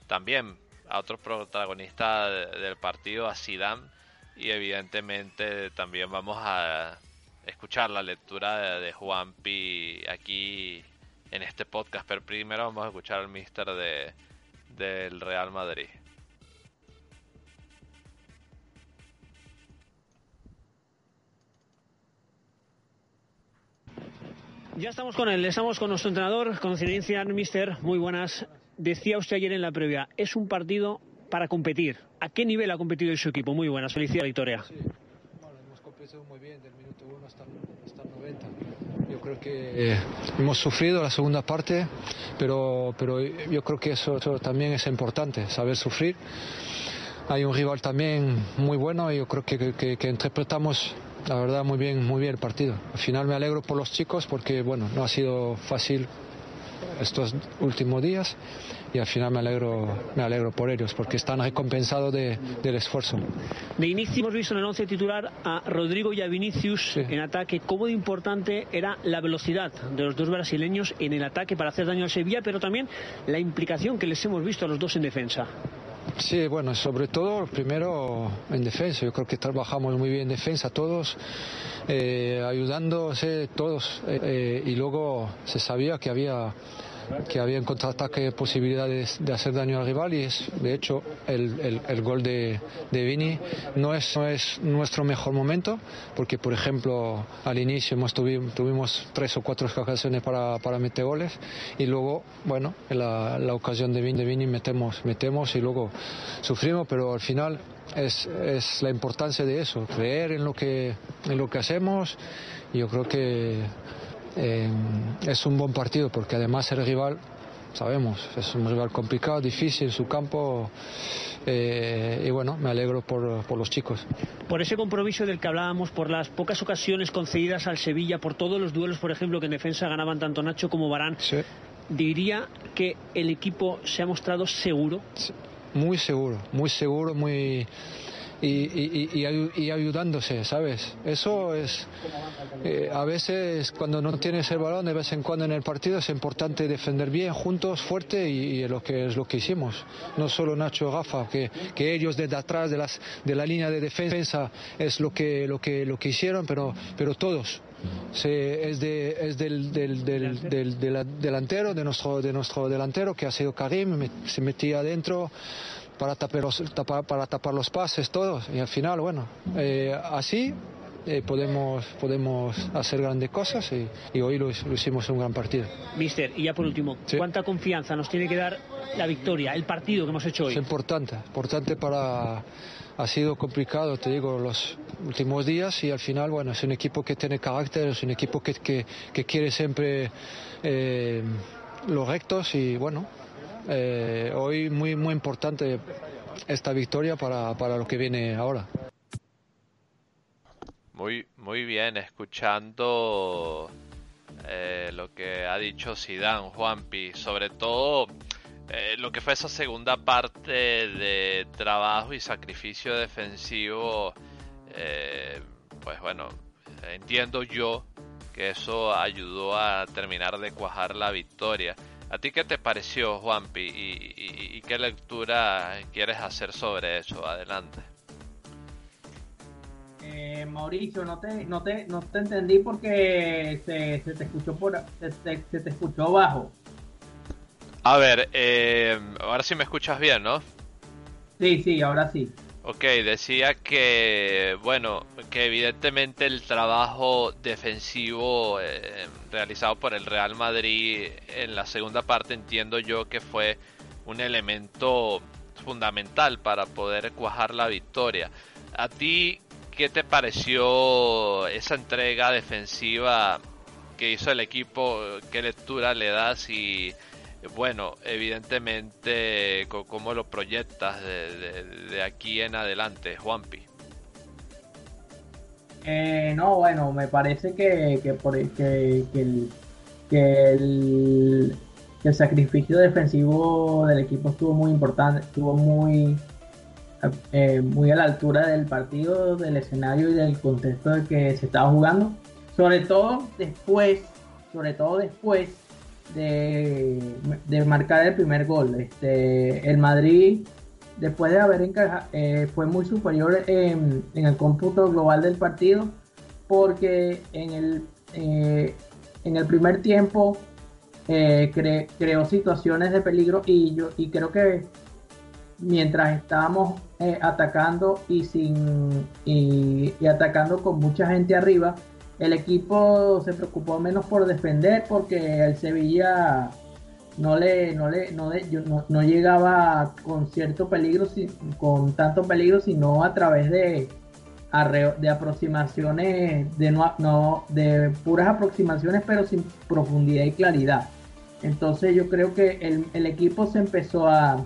Speaker 2: también a otro protagonista del partido, a Zidane, y evidentemente también vamos a escuchar la lectura de, de Juanpi aquí en este podcast, pero primero vamos a escuchar al mister de, del Real Madrid.
Speaker 6: Ya estamos con él, estamos con nuestro entrenador, con Zinedine mister, muy buenas. Decía usted ayer en la previa, es un partido para competir. ¿A qué nivel ha competido su equipo? Muy buenas, felicidades, Victoria.
Speaker 8: Sí, hemos competido muy bien del minuto 1 hasta, hasta el 90 yo creo que eh, hemos sufrido la segunda parte, pero, pero yo creo que eso, también es importante, saber sufrir. Hay un rival también muy bueno y yo creo que, que, interpretamos la verdad muy bien, muy bien el partido. Al final me alegro por los chicos porque bueno, no ha sido fácil estos últimos días y al final me alegro, me alegro por ellos porque están recompensados de, del esfuerzo.
Speaker 6: De inicio hemos visto en el 11 titular a Rodrigo y a Vinicius en ataque. ¿Cómo de importante era la velocidad de los dos brasileños en el ataque para hacer daño al Sevilla, pero también la implicación que les hemos visto a los dos en defensa?
Speaker 8: Sí, bueno, sobre todo primero en defensa. Yo creo que trabajamos muy bien en defensa todos, eh, ayudándose todos. Eh, eh, y luego se sabía que había que había en contraataque posibilidades de hacer daño al rival y es de hecho el, el, gol de, de, Vini no es, no es nuestro mejor momento porque por ejemplo al inicio hemos tuvimos, tuvimos tres o cuatro ocasiones para, para meter goles y luego bueno en la, la ocasión de Vini, de Vini metemos, metemos y luego sufrimos pero al final es, es la importancia de eso creer en lo que, en lo que hacemos. Yo creo que eh, es un buen partido porque además el rival, sabemos, es un rival complicado, difícil, su campo. Eh, y bueno, me alegro por, por, los chicos.
Speaker 6: Por ese compromiso del que hablábamos, por las pocas ocasiones concedidas al Sevilla, por todos los duelos, por ejemplo, que en defensa ganaban tanto Nacho como Barán, diría que el equipo se ha mostrado seguro.
Speaker 8: Muy seguro, muy seguro, muy y, y, ayudándose, ¿sabes? Eso es, eh, a veces cuando no tienes el balón, de vez en cuando en el partido es importante defender bien, juntos, fuerte y, lo que es lo que hicimos. No solo Nacho Rafa, que, que ellos desde atrás de, las, de la línea de defensa es lo que, lo que, lo que hicieron, pero, pero todos. Es de, es del, del, del, del, delantero, de nuestro, de nuestro delantero, que ha sido Karim, se metía adentro para tapar los, para tapar los pases, todos. Y al final, bueno, eh, así eh, podemos, podemos hacer grandes cosas y, hoy lo, hicimos en un gran partido.
Speaker 6: Mister, y ya por último, ¿cuánta confianza nos tiene que dar la victoria, el partido que hemos hecho hoy?
Speaker 8: Es importante, importante para... Ha sido complicado, te digo, los últimos días y al final, bueno, es un equipo que tiene carácter, es un equipo que, que, que quiere siempre eh, los rectos y bueno, eh, hoy muy, muy importante esta victoria para, para lo que viene ahora.
Speaker 2: Muy, muy bien, escuchando eh, lo que ha dicho Zidane, Juanpi, sobre todo eh, lo que fue esa segunda parte de trabajo y sacrificio defensivo, pues bueno, entiendo yo que eso ayudó a terminar de cuajar la victoria. ¿A ti qué te pareció, Juanpi? ¿Y, qué lectura quieres hacer sobre eso? Adelante.
Speaker 3: Eh, Mauricio, no te, no, te, no te entendí porque se, te escuchó por se, te escuchó bajo.
Speaker 2: A ver, eh, ahora sí me escuchas bien, ¿no?
Speaker 3: Sí, sí, ahora sí.
Speaker 2: Ok, decía que, bueno, que evidentemente el trabajo defensivo eh, realizado por el Real Madrid en la segunda parte entiendo yo que fue un elemento fundamental para poder cuajar la victoria. ¿A ti qué te pareció esa entrega defensiva que hizo el equipo? ¿Qué lectura le das y bueno, evidentemente, ¿cómo lo proyectas de, aquí en adelante, Juanpi?
Speaker 3: Eh, no, bueno, me parece que, que, por, que, el, sacrificio defensivo del equipo estuvo muy importante, estuvo muy, eh, muy a la altura del partido, del escenario y del contexto de que se estaba jugando. Sobre todo después, sobre todo después de, marcar el primer gol. Este, el Madrid, después de haber encajado, eh, fue muy superior en, el cómputo global del partido, porque en el, eh, en el primer tiempo eh, creó situaciones de peligro y, yo, y creo que mientras estábamos atacando y, sin, y atacando con mucha gente arriba, el equipo se preocupó menos por defender porque el Sevilla no le no le no, llegaba con cierto peligro con tanto peligro sino a través de de aproximaciones de no, de puras aproximaciones pero sin profundidad y claridad. Entonces yo creo que el, equipo se empezó a,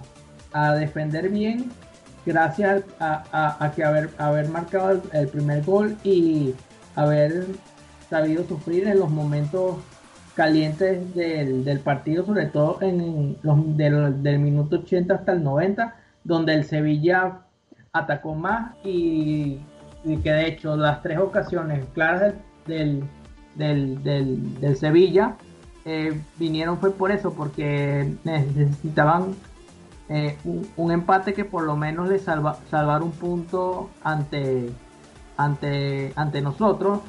Speaker 3: defender bien gracias a, que haber, haber marcado el primer gol y haber sabido sufrir en los momentos calientes del, partido, sobre todo en los del, minuto 80 hasta el 90, donde el Sevilla atacó más y, que de hecho las tres ocasiones claras del, del, Sevilla eh, vinieron fue por eso, porque necesitaban eh, un, empate que por lo menos le salva, salvar un punto ante, ante, ante nosotros.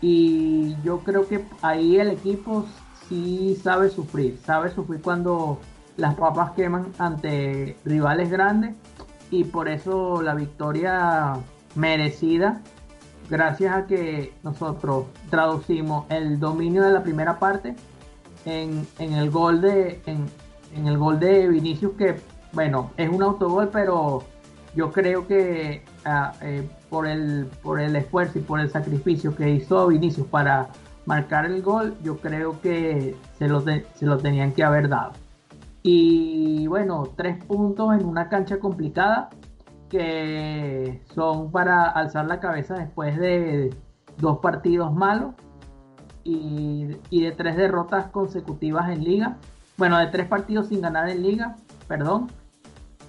Speaker 3: Y yo creo que ahí el equipo sí sabe sufrir, sabe sufrir cuando las papas queman ante rivales grandes. Y por eso la victoria merecida gracias a que nosotros traducimos el dominio de la primera parte en, el gol de en, el gol de Vinicius que bueno es un autogol pero yo creo que ah, eh, por el, por el esfuerzo y por el sacrificio que hizo Vinicius para marcar el gol, yo creo que se lo, se lo tenían que haber dado. Y bueno, tres puntos en una cancha complicada que son para alzar la cabeza después de dos partidos malos y, y de tres derrotas consecutivas en liga. Bueno, de tres partidos sin ganar en liga, perdón.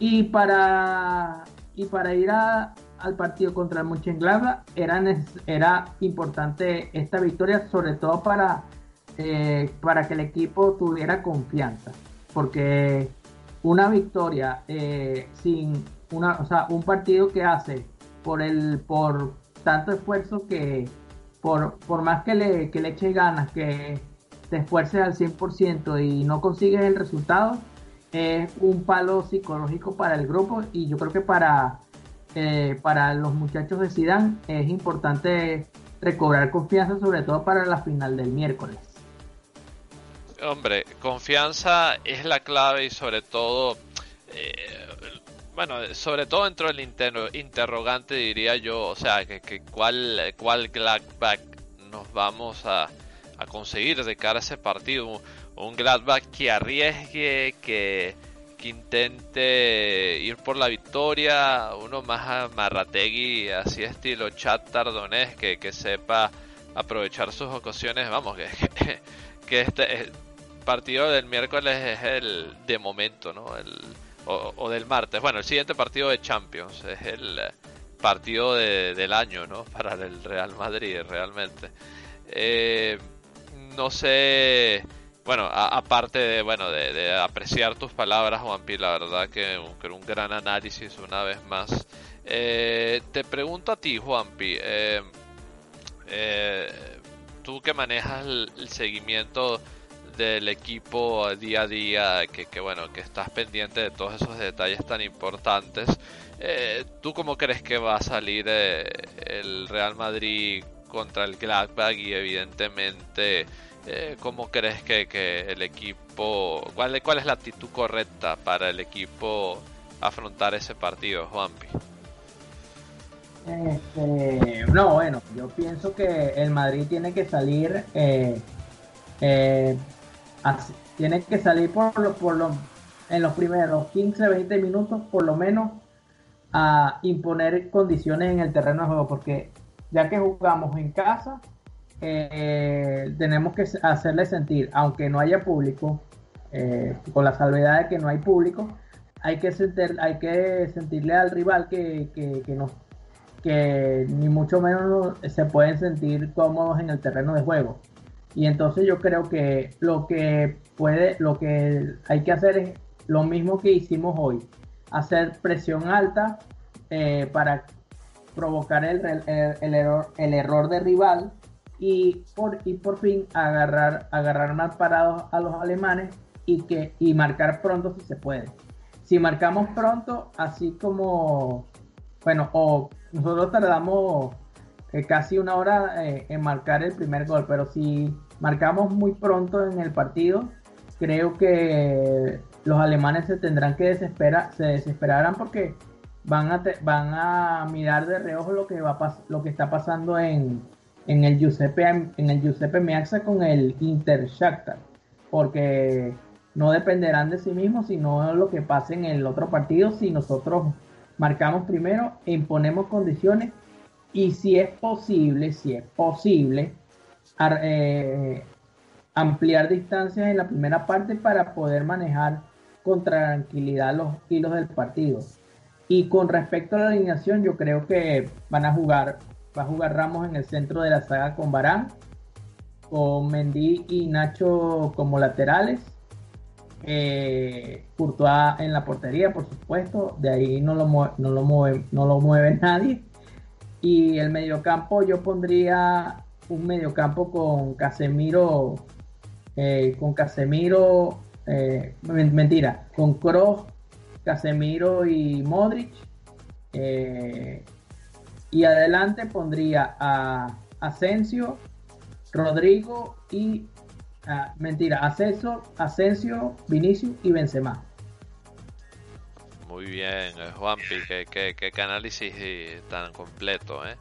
Speaker 3: Y para, y para ir a, al partido contra el Mönchengladbach era, era importante esta victoria, sobre todo para, eh, para que el equipo tuviera confianza, porque una victoria eh, sin una, o sea, un partido que hace por el por tanto esfuerzo que por, por más que le, que le eche ganas, que te esfuerces al 100% y no consigues el resultado, es un palo psicológico para el grupo y yo creo que para eh, para los muchachos de Sidán es importante recobrar confianza, sobre todo para la final del miércoles.
Speaker 2: Hombre, confianza es la clave y sobre todo, eh, bueno, sobre todo dentro del interrogante diría yo, o sea, que, cuál, cuál Gladbach nos vamos a, a conseguir de cara a ese partido. Un Gladbach que arriesgue, que que intente ir por la victoria, uno más a Marrategui, así estilo chat tardonés, que, que sepa aprovechar sus ocasiones, vamos, que, [laughs] que, este partido del miércoles es el de momento, ¿no? El, o, del martes, bueno, el siguiente partido de Champions es el partido de, del año, ¿no? [laughs] Para el Real Madrid, realmente. Eh, no sé bueno, aparte de, bueno, de, apreciar tus palabras, Juanpi, la verdad que un, un gran análisis una vez más. Eh, te pregunto a ti, Juanpi, eh, eh, tú que manejas el, seguimiento del equipo día a día, que, que, bueno, que estás pendiente de todos esos detalles tan importantes, eh, ¿tú cómo crees que va a salir el Real Madrid contra el Gladbach y evidentemente eh, ¿cómo crees que, el equipo, cuál, cuál es la actitud correcta para el equipo afrontar ese partido, Juanpi?
Speaker 3: Este, no, bueno, yo pienso que el Madrid tiene que salir, eh, eh, tiene que salir por, por lo, en los primeros 15, 20 minutos, por lo menos, a imponer condiciones en el terreno de juego, porque ya que jugamos en casa, eh, tenemos que hacerle sentir, aunque no haya público, eh, con la salvedad de que no hay público, hay que, sentir, hay que sentirle al rival que, que, que, no, que ni mucho menos se pueden sentir cómodos en el terreno de juego. Y entonces yo creo que lo que puede, lo que hay que hacer es lo mismo que hicimos hoy, hacer presión alta eh, para provocar el, el, error, el error de rival y por, y por fin agarrar, agarrar más parados a los alemanes y, que, y marcar pronto si se puede. Si marcamos pronto, así como, bueno, o nosotros tardamos eh, casi una hora eh, en marcar el primer gol, pero si marcamos muy pronto en el partido, creo que los alemanes se tendrán que desesperar, se desesperarán porque van a, van a mirar de reojo lo que, va lo que está pasando en, en el Giuseppe, en el Giuseppe Meazza con el Inter Shakhtar, porque no dependerán de sí mismos, sino lo que pase en el otro partido si nosotros marcamos primero imponemos condiciones y si es posible, si es posible, eh, ampliar distancias en la primera parte para poder manejar con tranquilidad los hilos del partido. Y con respecto a la alineación, yo creo que van a jugar, va a jugar Ramos en el centro de la saga con Barán, con Mendy y Nacho como laterales, eh, Courtois en la portería, por supuesto, de ahí no lo, no lo, mueve, no lo mueve nadie. Y el mediocampo yo pondría un mediocampo con Casemiro, eh, con Casemiro, eh, mentira, con Kroos, Casemiro y Modric. Eh, y adelante pondría a Asensio, Rodrigo y Ah, mentira, Asensio, Asensio, Vinicius y Benzema.
Speaker 2: Muy bien, eh, Juanpi, qué, qué, qué análisis tan completo. ¿eh?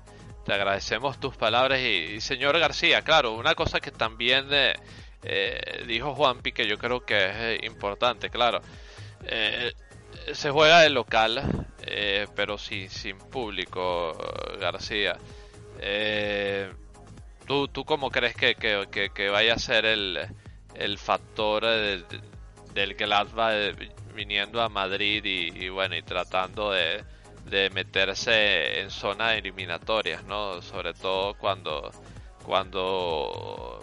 Speaker 2: Te agradecemos tus palabras y, señor García, claro, una cosa que también eh, eh dijo Juanpi que yo creo que es importante, claro, se juega de local, pero sin, sin público, García. Eh, ¿Tú, tú cómo crees que, que, vaya a ser el, el factor del, del eh, viniendo a Madrid y, bueno, y tratando de, de meterse en zonas eliminatorias, ¿no? Sobre todo cuando, cuando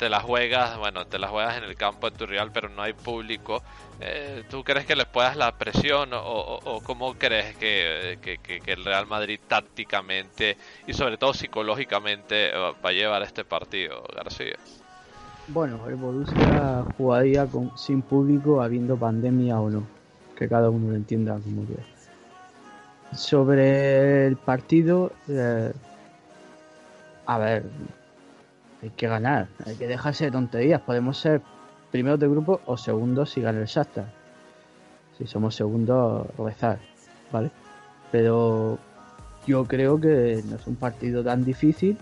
Speaker 2: te la juegas, bueno, te la juegas en el campo de tu rival, pero no hay público. Eh, ¿Tú crees que les puedas la presión o, cómo crees que, el Real Madrid tácticamente y sobre todo psicológicamente eh, va a llevar este partido, García?
Speaker 4: Bueno, el Borussia jugaría sin público habiendo pandemia o no, que cada uno lo entienda como quiera. Sobre el partido, eh, a ver, hay que ganar, hay que dejarse de tonterías. Podemos ser primeros de grupo o segundos si gana el Shakhtar. Si somos segundos, rezar, ¿vale? Pero yo creo que no es un partido tan difícil.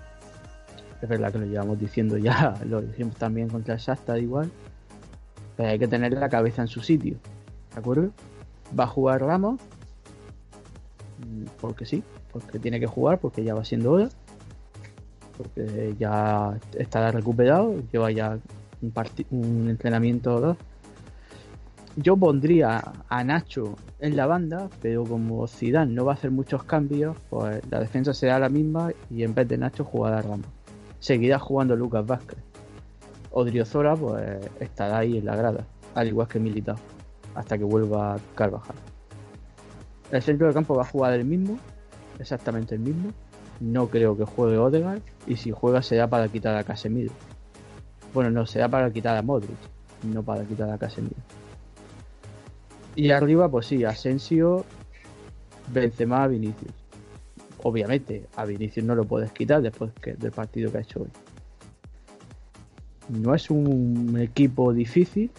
Speaker 4: Es verdad que lo llevamos diciendo ya, [laughs] lo dijimos también contra el Shakhtar igual. Pero hay que tener la cabeza en su sitio, ¿de acuerdo? Va a jugar Ramos, mm, porque sí, porque tiene que jugar, porque ya va siendo hora porque ya está recuperado, lleva ya un, un entrenamiento Yo pondría a Nacho en la banda, pero como Zidane no va a hacer muchos cambios, pues la defensa será la misma y en vez de Nacho jugará Ramos. Seguirá jugando Lucas Vázquez. Odriozora pues estará ahí en la grada, al igual que Militao, hasta que vuelva Carvajal. El centro del campo va a jugar el mismo, exactamente el mismo, no creo que juegue Odegaard y si juega será para quitar a Casemiro. Bueno, no, será para quitar a Modric, no para quitar a Casemiro. Y arriba, pues sí, Asensio, Benzema, Vinicius. Obviamente, a Vinicius no lo puedes quitar después del partido que ha hecho hoy. No es un equipo difícil,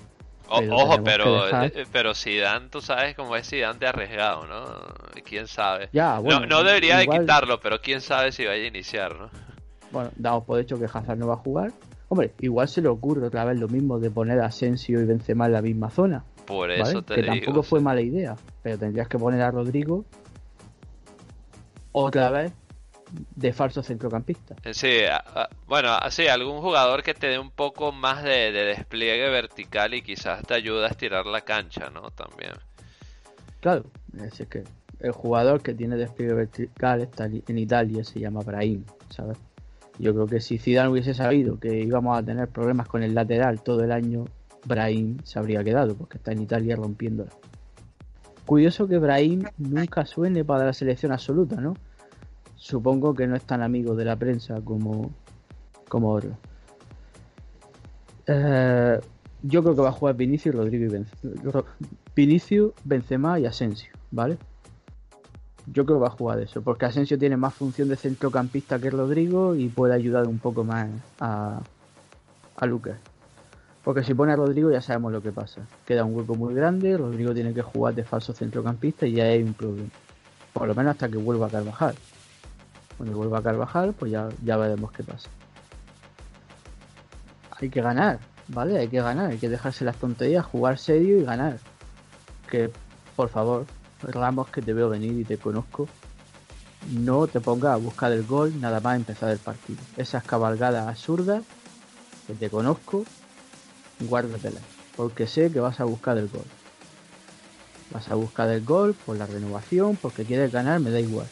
Speaker 2: ojo, pero, eh, pero Zidane, tú sabes cómo es Zidane de arriesgado, ¿no? ¿Quién sabe?
Speaker 4: Ya, bueno,
Speaker 2: no, debería de quitarlo, pero quién sabe si vaya a iniciar, ¿no?
Speaker 4: Bueno, damos por hecho que Hazard no va a jugar. Hombre, igual se le ocurre otra vez lo mismo de poner a Asensio y Benzema en la misma zona.
Speaker 2: Por eso te
Speaker 4: que tampoco fue mala idea, pero tendrías que poner a Rodrigo otra vez de falso centrocampista.
Speaker 2: Sí, bueno, así algún jugador que te dé un poco más de, despliegue vertical y quizás te ayude a estirar la cancha, ¿no? También.
Speaker 4: Claro, es que el jugador que tiene despliegue vertical está en Italia se llama Brahim, ¿sabes? Yo creo que si Zidane hubiese sabido que íbamos a tener problemas con el lateral todo el año, Brahim se habría quedado, porque está en Italia rompiéndola. Curioso que Brahim nunca suene para la selección absoluta, ¿no? Supongo que no es tan amigo de la prensa como, como otro. Eh, yo creo que va a jugar Vinicius, Rodrigo y Benzema. Vinicius, Benzema y Asensio, ¿vale? Yo creo que va a jugar eso, porque Asensio tiene más función de centrocampista que Rodrigo y puede ayudar un poco más a, a Lucas. Porque si pone a Rodrigo ya sabemos lo que pasa. Queda un hueco muy grande, Rodrigo tiene que jugar de falso centrocampista y ya hay un problema. Por lo menos hasta que vuelva a Carvajal. Cuando vuelva a Carvajal, pues ya, ya veremos qué pasa. Hay que ganar, ¿vale? Hay que ganar, hay que dejarse las tonterías, jugar serio y ganar. Que, por favor, Ramos, que te veo venir y te conozco, no te pongas a buscar el gol nada más empezar el partido. Esas cabalgadas absurdas que te conozco, guárdatela, porque sé que vas a buscar el gol. Vas a buscar el gol por la renovación, porque quieres ganar, me da igual.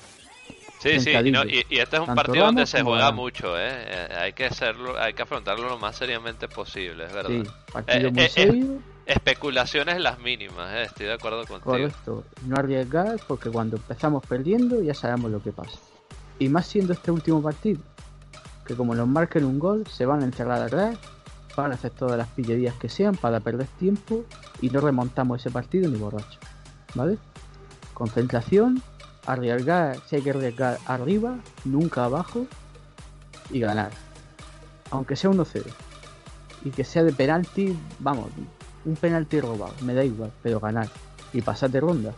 Speaker 2: Sí, sí, y, no, y, y, este es un
Speaker 4: Tanto
Speaker 2: partido donde se juega
Speaker 4: Ramos.
Speaker 2: mucho, ¿eh? Eh, Hay que hacerlo, hay que afrontarlo lo más seriamente posible, es verdad.
Speaker 4: Sí, partido
Speaker 2: Eh,
Speaker 4: muy
Speaker 2: eh, eh,
Speaker 4: serio,
Speaker 2: Especulaciones las mínimas, ¿eh? Estoy de acuerdo contigo.
Speaker 4: correcto. No arriesgar, porque cuando empezamos perdiendo ya sabemos lo que pasa. Y más siendo este último partido, que como nos marquen un gol, se van a encerrar atrás, van a hacer todas las pillerías que sean para perder tiempo y no remontamos ese partido ni borracho. ¿Vale? Concentración, arriesgar, si hay que arriesgar arriba, nunca abajo y ganar. Aunque sea 1-0. Y que sea de penalti, vamos, un penalti robado, me da igual, pero ganar y pasar de ronda.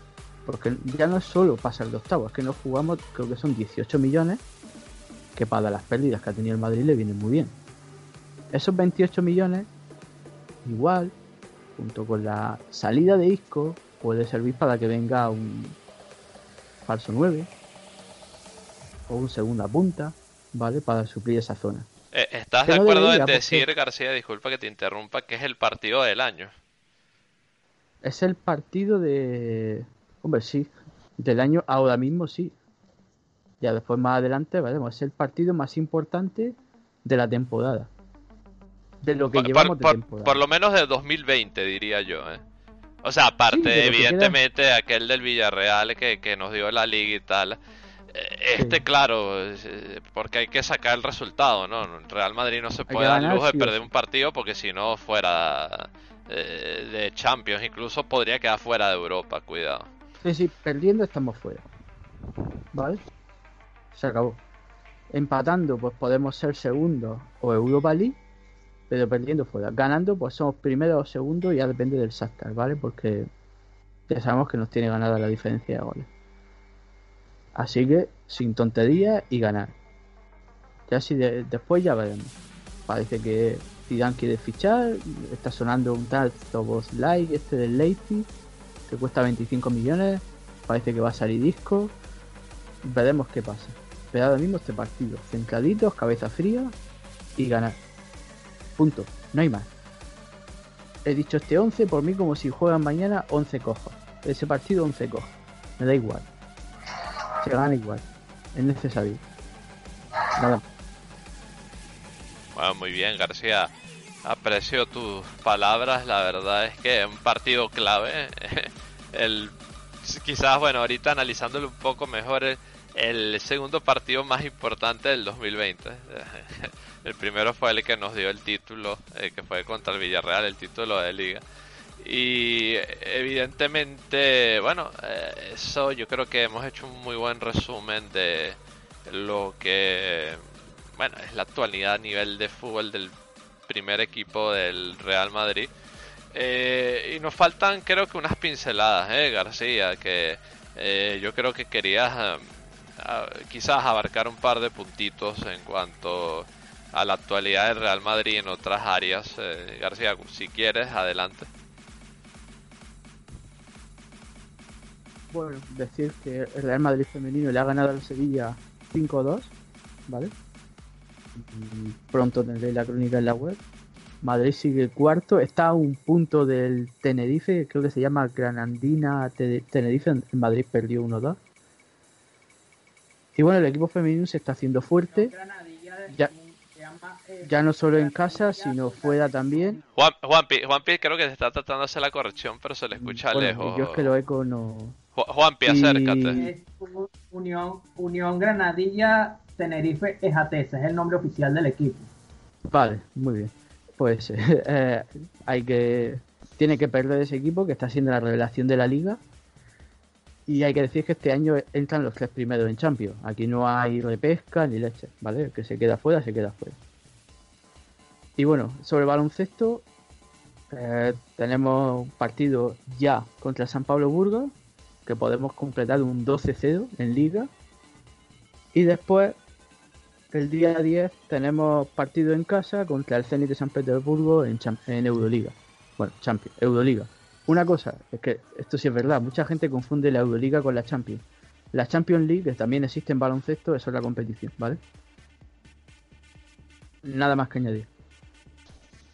Speaker 4: Porque ya no es solo pasar de octavos, es que nos jugamos, creo que son 18 millones, que para las pérdidas que ha tenido el Madrid le vienen muy bien. Esos 28 millones, igual, junto con la salida de Isco, puede servir para que venga un falso 9 o un segunda punta, ¿vale? Para suplir esa zona.
Speaker 2: Eh, ¿Estás de acuerdo en decir, García, disculpa que te interrumpa, que es el partido del año?
Speaker 4: Es el partido de... Hombre, sí. Del año ahora mismo sí. Ya después más adelante veremos. Es el partido más importante de la temporada. De lo que
Speaker 2: Por,
Speaker 4: llevamos
Speaker 2: por-
Speaker 4: de
Speaker 2: por-
Speaker 4: temporada.
Speaker 2: por lo menos de 2020, diría yo, ¿eh? O sea, aparte,
Speaker 4: Sí,
Speaker 2: evidentemente, de aquel del Villarreal que, que nos dio la liga y tal. Eh, Este,
Speaker 4: Sí.
Speaker 2: claro, eh, porque hay que sacar el resultado, ¿no? Real Madrid no se puede dar lujo de perder un partido porque si no fuera eh, de Champions, incluso podría quedar fuera de Europa, cuidado.
Speaker 4: Sí, sí, perdiendo estamos fuera. ¿Vale? Se acabó. Empatando, pues podemos ser segundos o Europa League, pero perdiendo fuera. Ganando, pues somos primero o segundo, ya depende del Shakhtar, ¿vale? Porque ya sabemos que nos tiene ganada la diferencia de goles. Así que, sin tonterías y ganar. Ya si de- después ya veremos. Parece que Zidane quiere fichar, está sonando un tal Tobos Light, este del Leipzig, que cuesta 25 millones, parece que va a salir disco, veremos qué pasa. Pero ahora mismo este partido, centraditos, cabeza fría y ganar. Punto, no hay más. He dicho este 11 por mí como si juegan mañana 11 cojos. Ese partido 11 cojos. Me da igual. Se gana igual. Es necesario. Nada.
Speaker 2: Bueno, muy bien, García. Aprecio tus palabras. La verdad es que es un partido clave. [laughs] El, quizás, bueno, ahorita analizándolo un poco mejor, el, segundo partido más importante del 2020. [laughs] El primero fue el que nos dio el título, eh, que fue contra el Villarreal, el título de liga. Y evidentemente, bueno, eh, eso yo creo que hemos hecho un muy buen resumen de lo que, bueno, es la actualidad a nivel de fútbol del primer equipo del Real Madrid. Eh, y nos faltan creo que unas pinceladas, eh, García, que eh, yo creo que querías eh, quizás abarcar un par de puntitos en cuanto a la actualidad del Real Madrid en otras áreas. Eh, García, si quieres, adelante.
Speaker 4: Bueno, decir que el Real Madrid femenino le ha ganado al Sevilla 5-2, ¿vale? Y pronto tendré la crónica en la web. Madrid sigue cuarto, está a un punto del Tenerife, creo que se llama Granandina Te- Tenerife, el Madrid perdió 1-2. Y bueno, el equipo femenino se está haciendo fuerte, Ya- ya no solo en casa, sino fuera también.
Speaker 2: Juan, Juanpi, Juanpi creo que se está tratando de hacer la corrección, pero se le escucha
Speaker 4: Bueno,
Speaker 2: lejos.
Speaker 4: yo es que lo eco no...
Speaker 2: Ju- Juanpi, acércate.
Speaker 3: Unión, Unión Granadilla Tenerife Ejatesa, es el nombre oficial del equipo.
Speaker 4: Vale, muy bien. Pues [laughs] eh, hay que tiene que perder ese equipo que está siendo la revelación de la liga. Y hay que decir que este año entran los tres primeros en Champions. Aquí no hay repesca ni leche, ¿vale? El que se queda fuera, se queda fuera. Y bueno, sobre baloncesto, eh, tenemos partido ya contra San Pablo Burgos, que podemos completar un 12-0 en liga. Y después el día 10 tenemos partido en casa contra el Zenit de San Petersburgo en, en Euroliga. Bueno, Champions, Euroliga. Una cosa, es que esto sí es verdad, mucha gente confunde la Euroliga con la Champions. La Champions League, que también existe en baloncesto, eso es la competición, ¿vale? Nada más que añadir.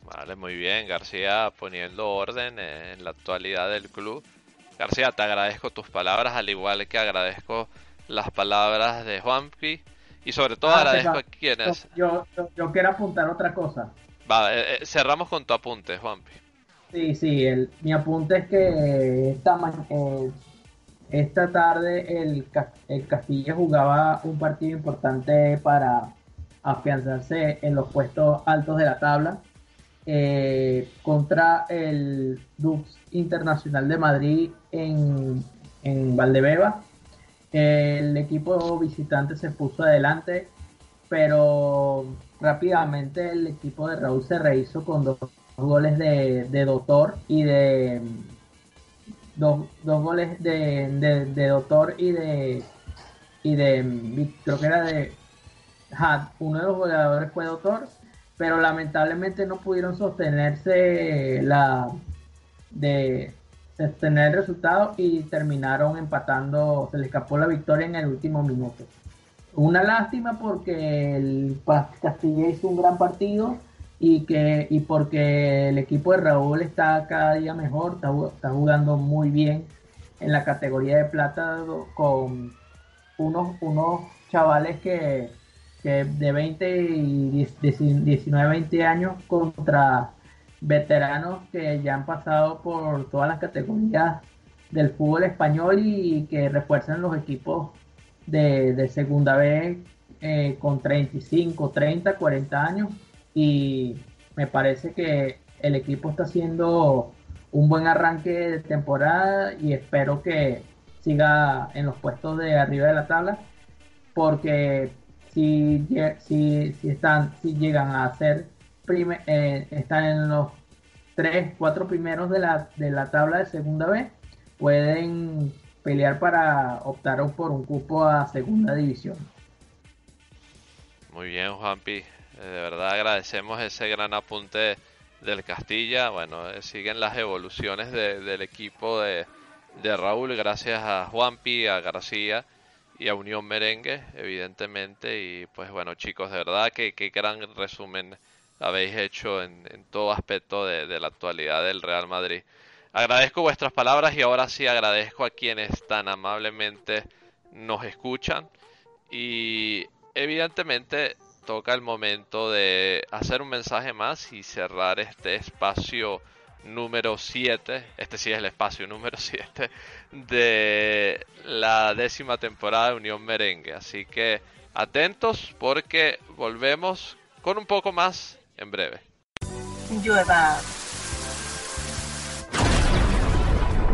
Speaker 2: Vale, muy bien. García poniendo orden en la actualidad del club. García, te agradezco tus palabras, al igual que agradezco las palabras de Juanpi. Y sobre todo
Speaker 3: Ah,
Speaker 2: agradezco
Speaker 3: pero-
Speaker 2: a quienes...
Speaker 3: Yo, yo, yo quiero apuntar otra cosa.
Speaker 2: Va, eh, eh, cerramos con tu apunte, Juanpi.
Speaker 3: Sí, sí, el, mi apunte es que esta, eh, esta tarde el, el Castilla jugaba un partido importante para afianzarse en los puestos altos de la tabla eh, contra el Dux Internacional de Madrid en, en Valdebeba. El equipo visitante se puso adelante, pero rápidamente el equipo de Raúl se rehizo con dos goles de, de Doctor y de dos, dos goles de, de, Doctor y de y de creo que era de ajá, uno de los goleadores fue Doctor pero lamentablemente no pudieron sostenerse la de sostener el resultado y terminaron empatando se les escapó la victoria en el último minuto. Una lástima porque el Castilla hizo un gran partido y que y porque el equipo de Raúl está cada día mejor, está, ju- está jugando muy bien en la categoría de plata con unos unos chavales que, que de 20 y 10 19, 20 años contra veteranos que ya han pasado por todas las categorías del fútbol español y que refuerzan los equipos de, de segunda B eh, con 35, 30, 40 años y me parece que el equipo está haciendo un buen arranque de temporada y espero que siga en los puestos de arriba de la tabla porque si, si, si están si llegan a ser eh, están en los 3, 4 primeros de la, de la tabla de segunda B pueden pelear para optar por un cupo a segunda división.
Speaker 2: Muy bien, Juanpi. Eh, De verdad agradecemos ese gran apunte del Castilla. Bueno, eh, siguen las evoluciones de- del equipo de, de Raúl, gracias a Juanpi, a García y a Unión Merengue, evidentemente. Y pues bueno, chicos, de verdad que qué gran resumen habéis hecho en, en todo aspecto de, de la actualidad del Real Madrid. Agradezco vuestras palabras y ahora sí agradezco a quienes tan amablemente nos escuchan. Y evidentemente toca el momento de hacer un mensaje más y cerrar este espacio número 7, este sí es el espacio número [laughs] 7 de la décima temporada de Unión Merengue. Así que atentos porque volvemos con un poco más en breve.
Speaker 9: llueva,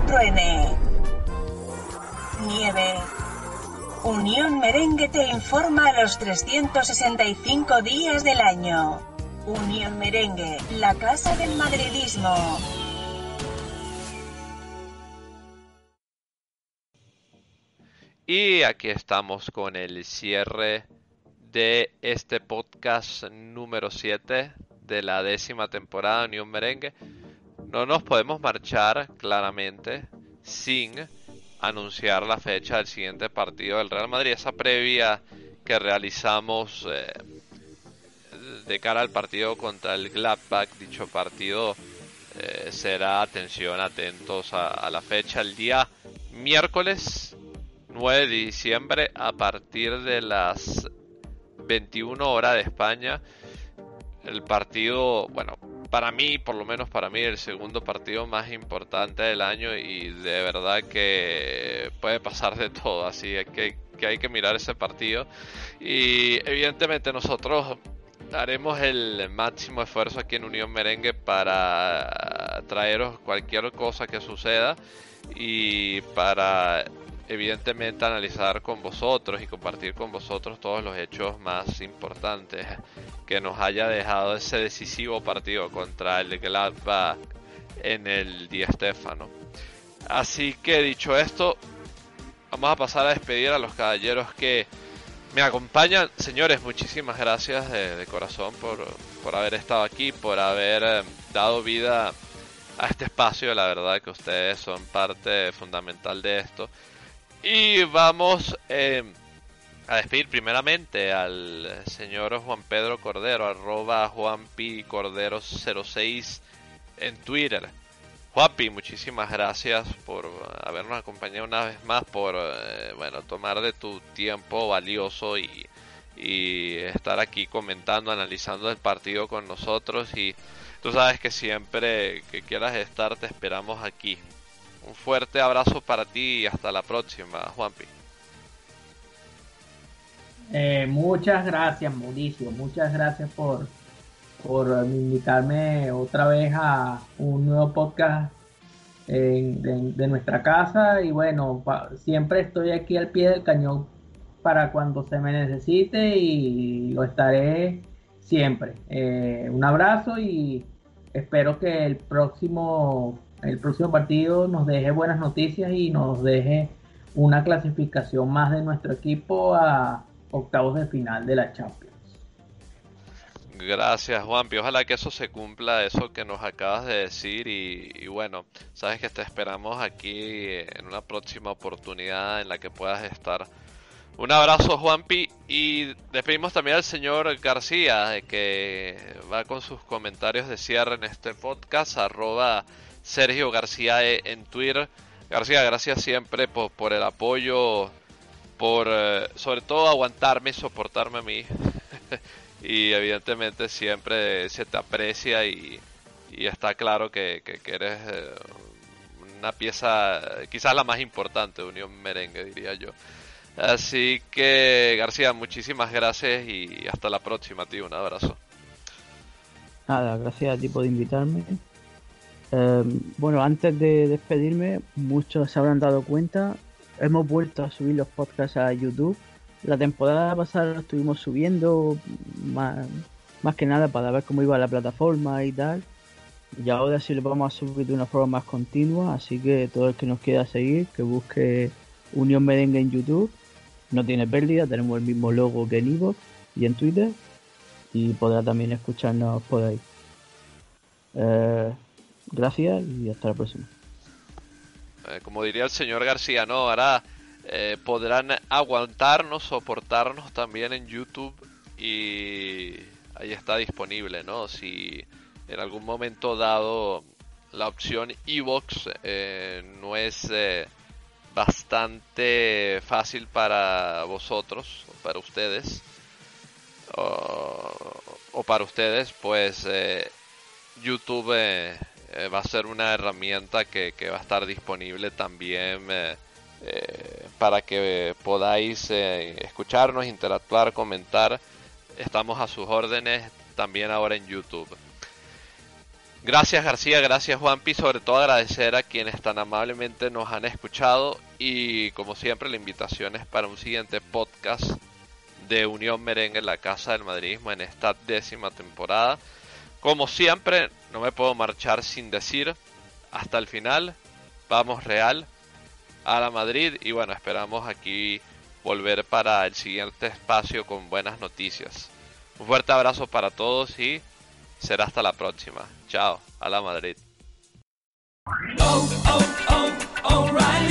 Speaker 9: truene, nieve. Unión Merengue te informa los 365 días del año. Unión Merengue, la casa del madridismo.
Speaker 2: Y aquí estamos con el cierre de este podcast número 7 de la décima temporada de Unión Merengue. No nos podemos marchar claramente sin anunciar la fecha del siguiente partido del Real Madrid. Esa previa que realizamos eh, de cara al partido contra el Gladbach. Dicho partido eh, será, atención, atentos a, a la fecha, el día miércoles 9 de diciembre a partir de las 21 horas de España. El partido, bueno, para mí, por lo menos para mí, el segundo partido más importante del año y de verdad que puede pasar de todo, así que, que hay que mirar ese partido. Y evidentemente nosotros haremos el máximo esfuerzo aquí en Unión Merengue para traeros cualquier cosa que suceda y para evidentemente analizar con vosotros y compartir con vosotros todos los hechos más importantes que nos haya dejado ese decisivo partido contra el Gladbach en el Di Stéfano. Así que dicho esto, vamos a pasar a despedir a los caballeros que me acompañan. Señores, muchísimas gracias de, corazón por, por haber estado aquí, por haber eh, dado vida a este espacio. La verdad que ustedes son parte fundamental de esto. Y vamos eh, a despedir primeramente al señor Juan Pedro Cordero, arroba Juanpi Cordero 06 en Twitter. Juanpi, muchísimas gracias por habernos acompañado una vez más, por eh, bueno tomar de tu tiempo valioso y, y estar aquí comentando, analizando el partido con nosotros y tú sabes que siempre que quieras estar te esperamos aquí. Un fuerte abrazo para ti y hasta la próxima, Juanpi.
Speaker 3: Eh, muchas gracias, Mauricio. Muchas gracias por, por invitarme otra vez a un nuevo podcast de, nuestra casa. Y bueno, siempre estoy aquí al pie del cañón para cuando se me necesite y lo estaré siempre. Eh, un abrazo y espero que el próximo, el próximo partido nos deje buenas noticias y nos deje una clasificación más de nuestro equipo a octavos de final de la Champions.
Speaker 2: Gracias Juanpi, ojalá que eso se cumpla, eso que nos acabas de decir y, bueno, sabes que te esperamos aquí en una próxima oportunidad en la que puedas estar. Un abrazo Juanpi y despedimos también al señor García que va con sus comentarios de cierre en este podcast, Sergio García en Twitter. García, gracias siempre por, por el apoyo por eh, sobre todo aguantarme y soportarme a mí. [laughs] y evidentemente siempre se te aprecia y, está claro que, eres eh, una pieza, quizás la más importante de Unión Merengue, diría yo. Así que García, muchísimas gracias y hasta la próxima, tío. Un abrazo.
Speaker 4: Nada, gracias a ti por invitarme. Eh, bueno, antes de despedirme, muchos se habrán dado cuenta hemos vuelto a subir los podcasts a YouTube. La temporada pasada lo estuvimos subiendo más, que nada para ver cómo iba la plataforma y tal. Y ahora sí lo vamos a subir de una forma más continua, así que todo el que nos quiera seguir, que busque Unión Merengue en YouTube. No tiene pérdida, tenemos el mismo logo que en Ivo y en Twitter. Y podrá también escucharnos por ahí. Eh, gracias y hasta la próxima.
Speaker 2: Eh, como diría el señor García, no, ahora eh, podrán aguantarnos, soportarnos también en YouTube y ahí está disponible, ¿no? Si en algún momento dado la opción Evox eh, no es bastante fácil para vosotros, para ustedes, o, para ustedes, pues YouTube eh, va a ser una herramienta que, va a estar disponible también eh, eh, para que podáis escucharnos, interactuar, comentar. Estamos a sus órdenes también ahora en YouTube. Gracias García, gracias Juanpi, sobre todo agradecer a quienes tan amablemente nos han escuchado y como siempre la invitación es para un siguiente podcast de Unión Merengue, la Casa del Madridismo en esta décima temporada. Como siempre, no me puedo marchar sin decir hasta el final, vamos Real a la Madrid y bueno, esperamos aquí volver para el siguiente espacio con buenas noticias. Un fuerte abrazo para todos y será hasta la próxima. Chao, a la Madrid. Oh, oh,
Speaker 10: oh,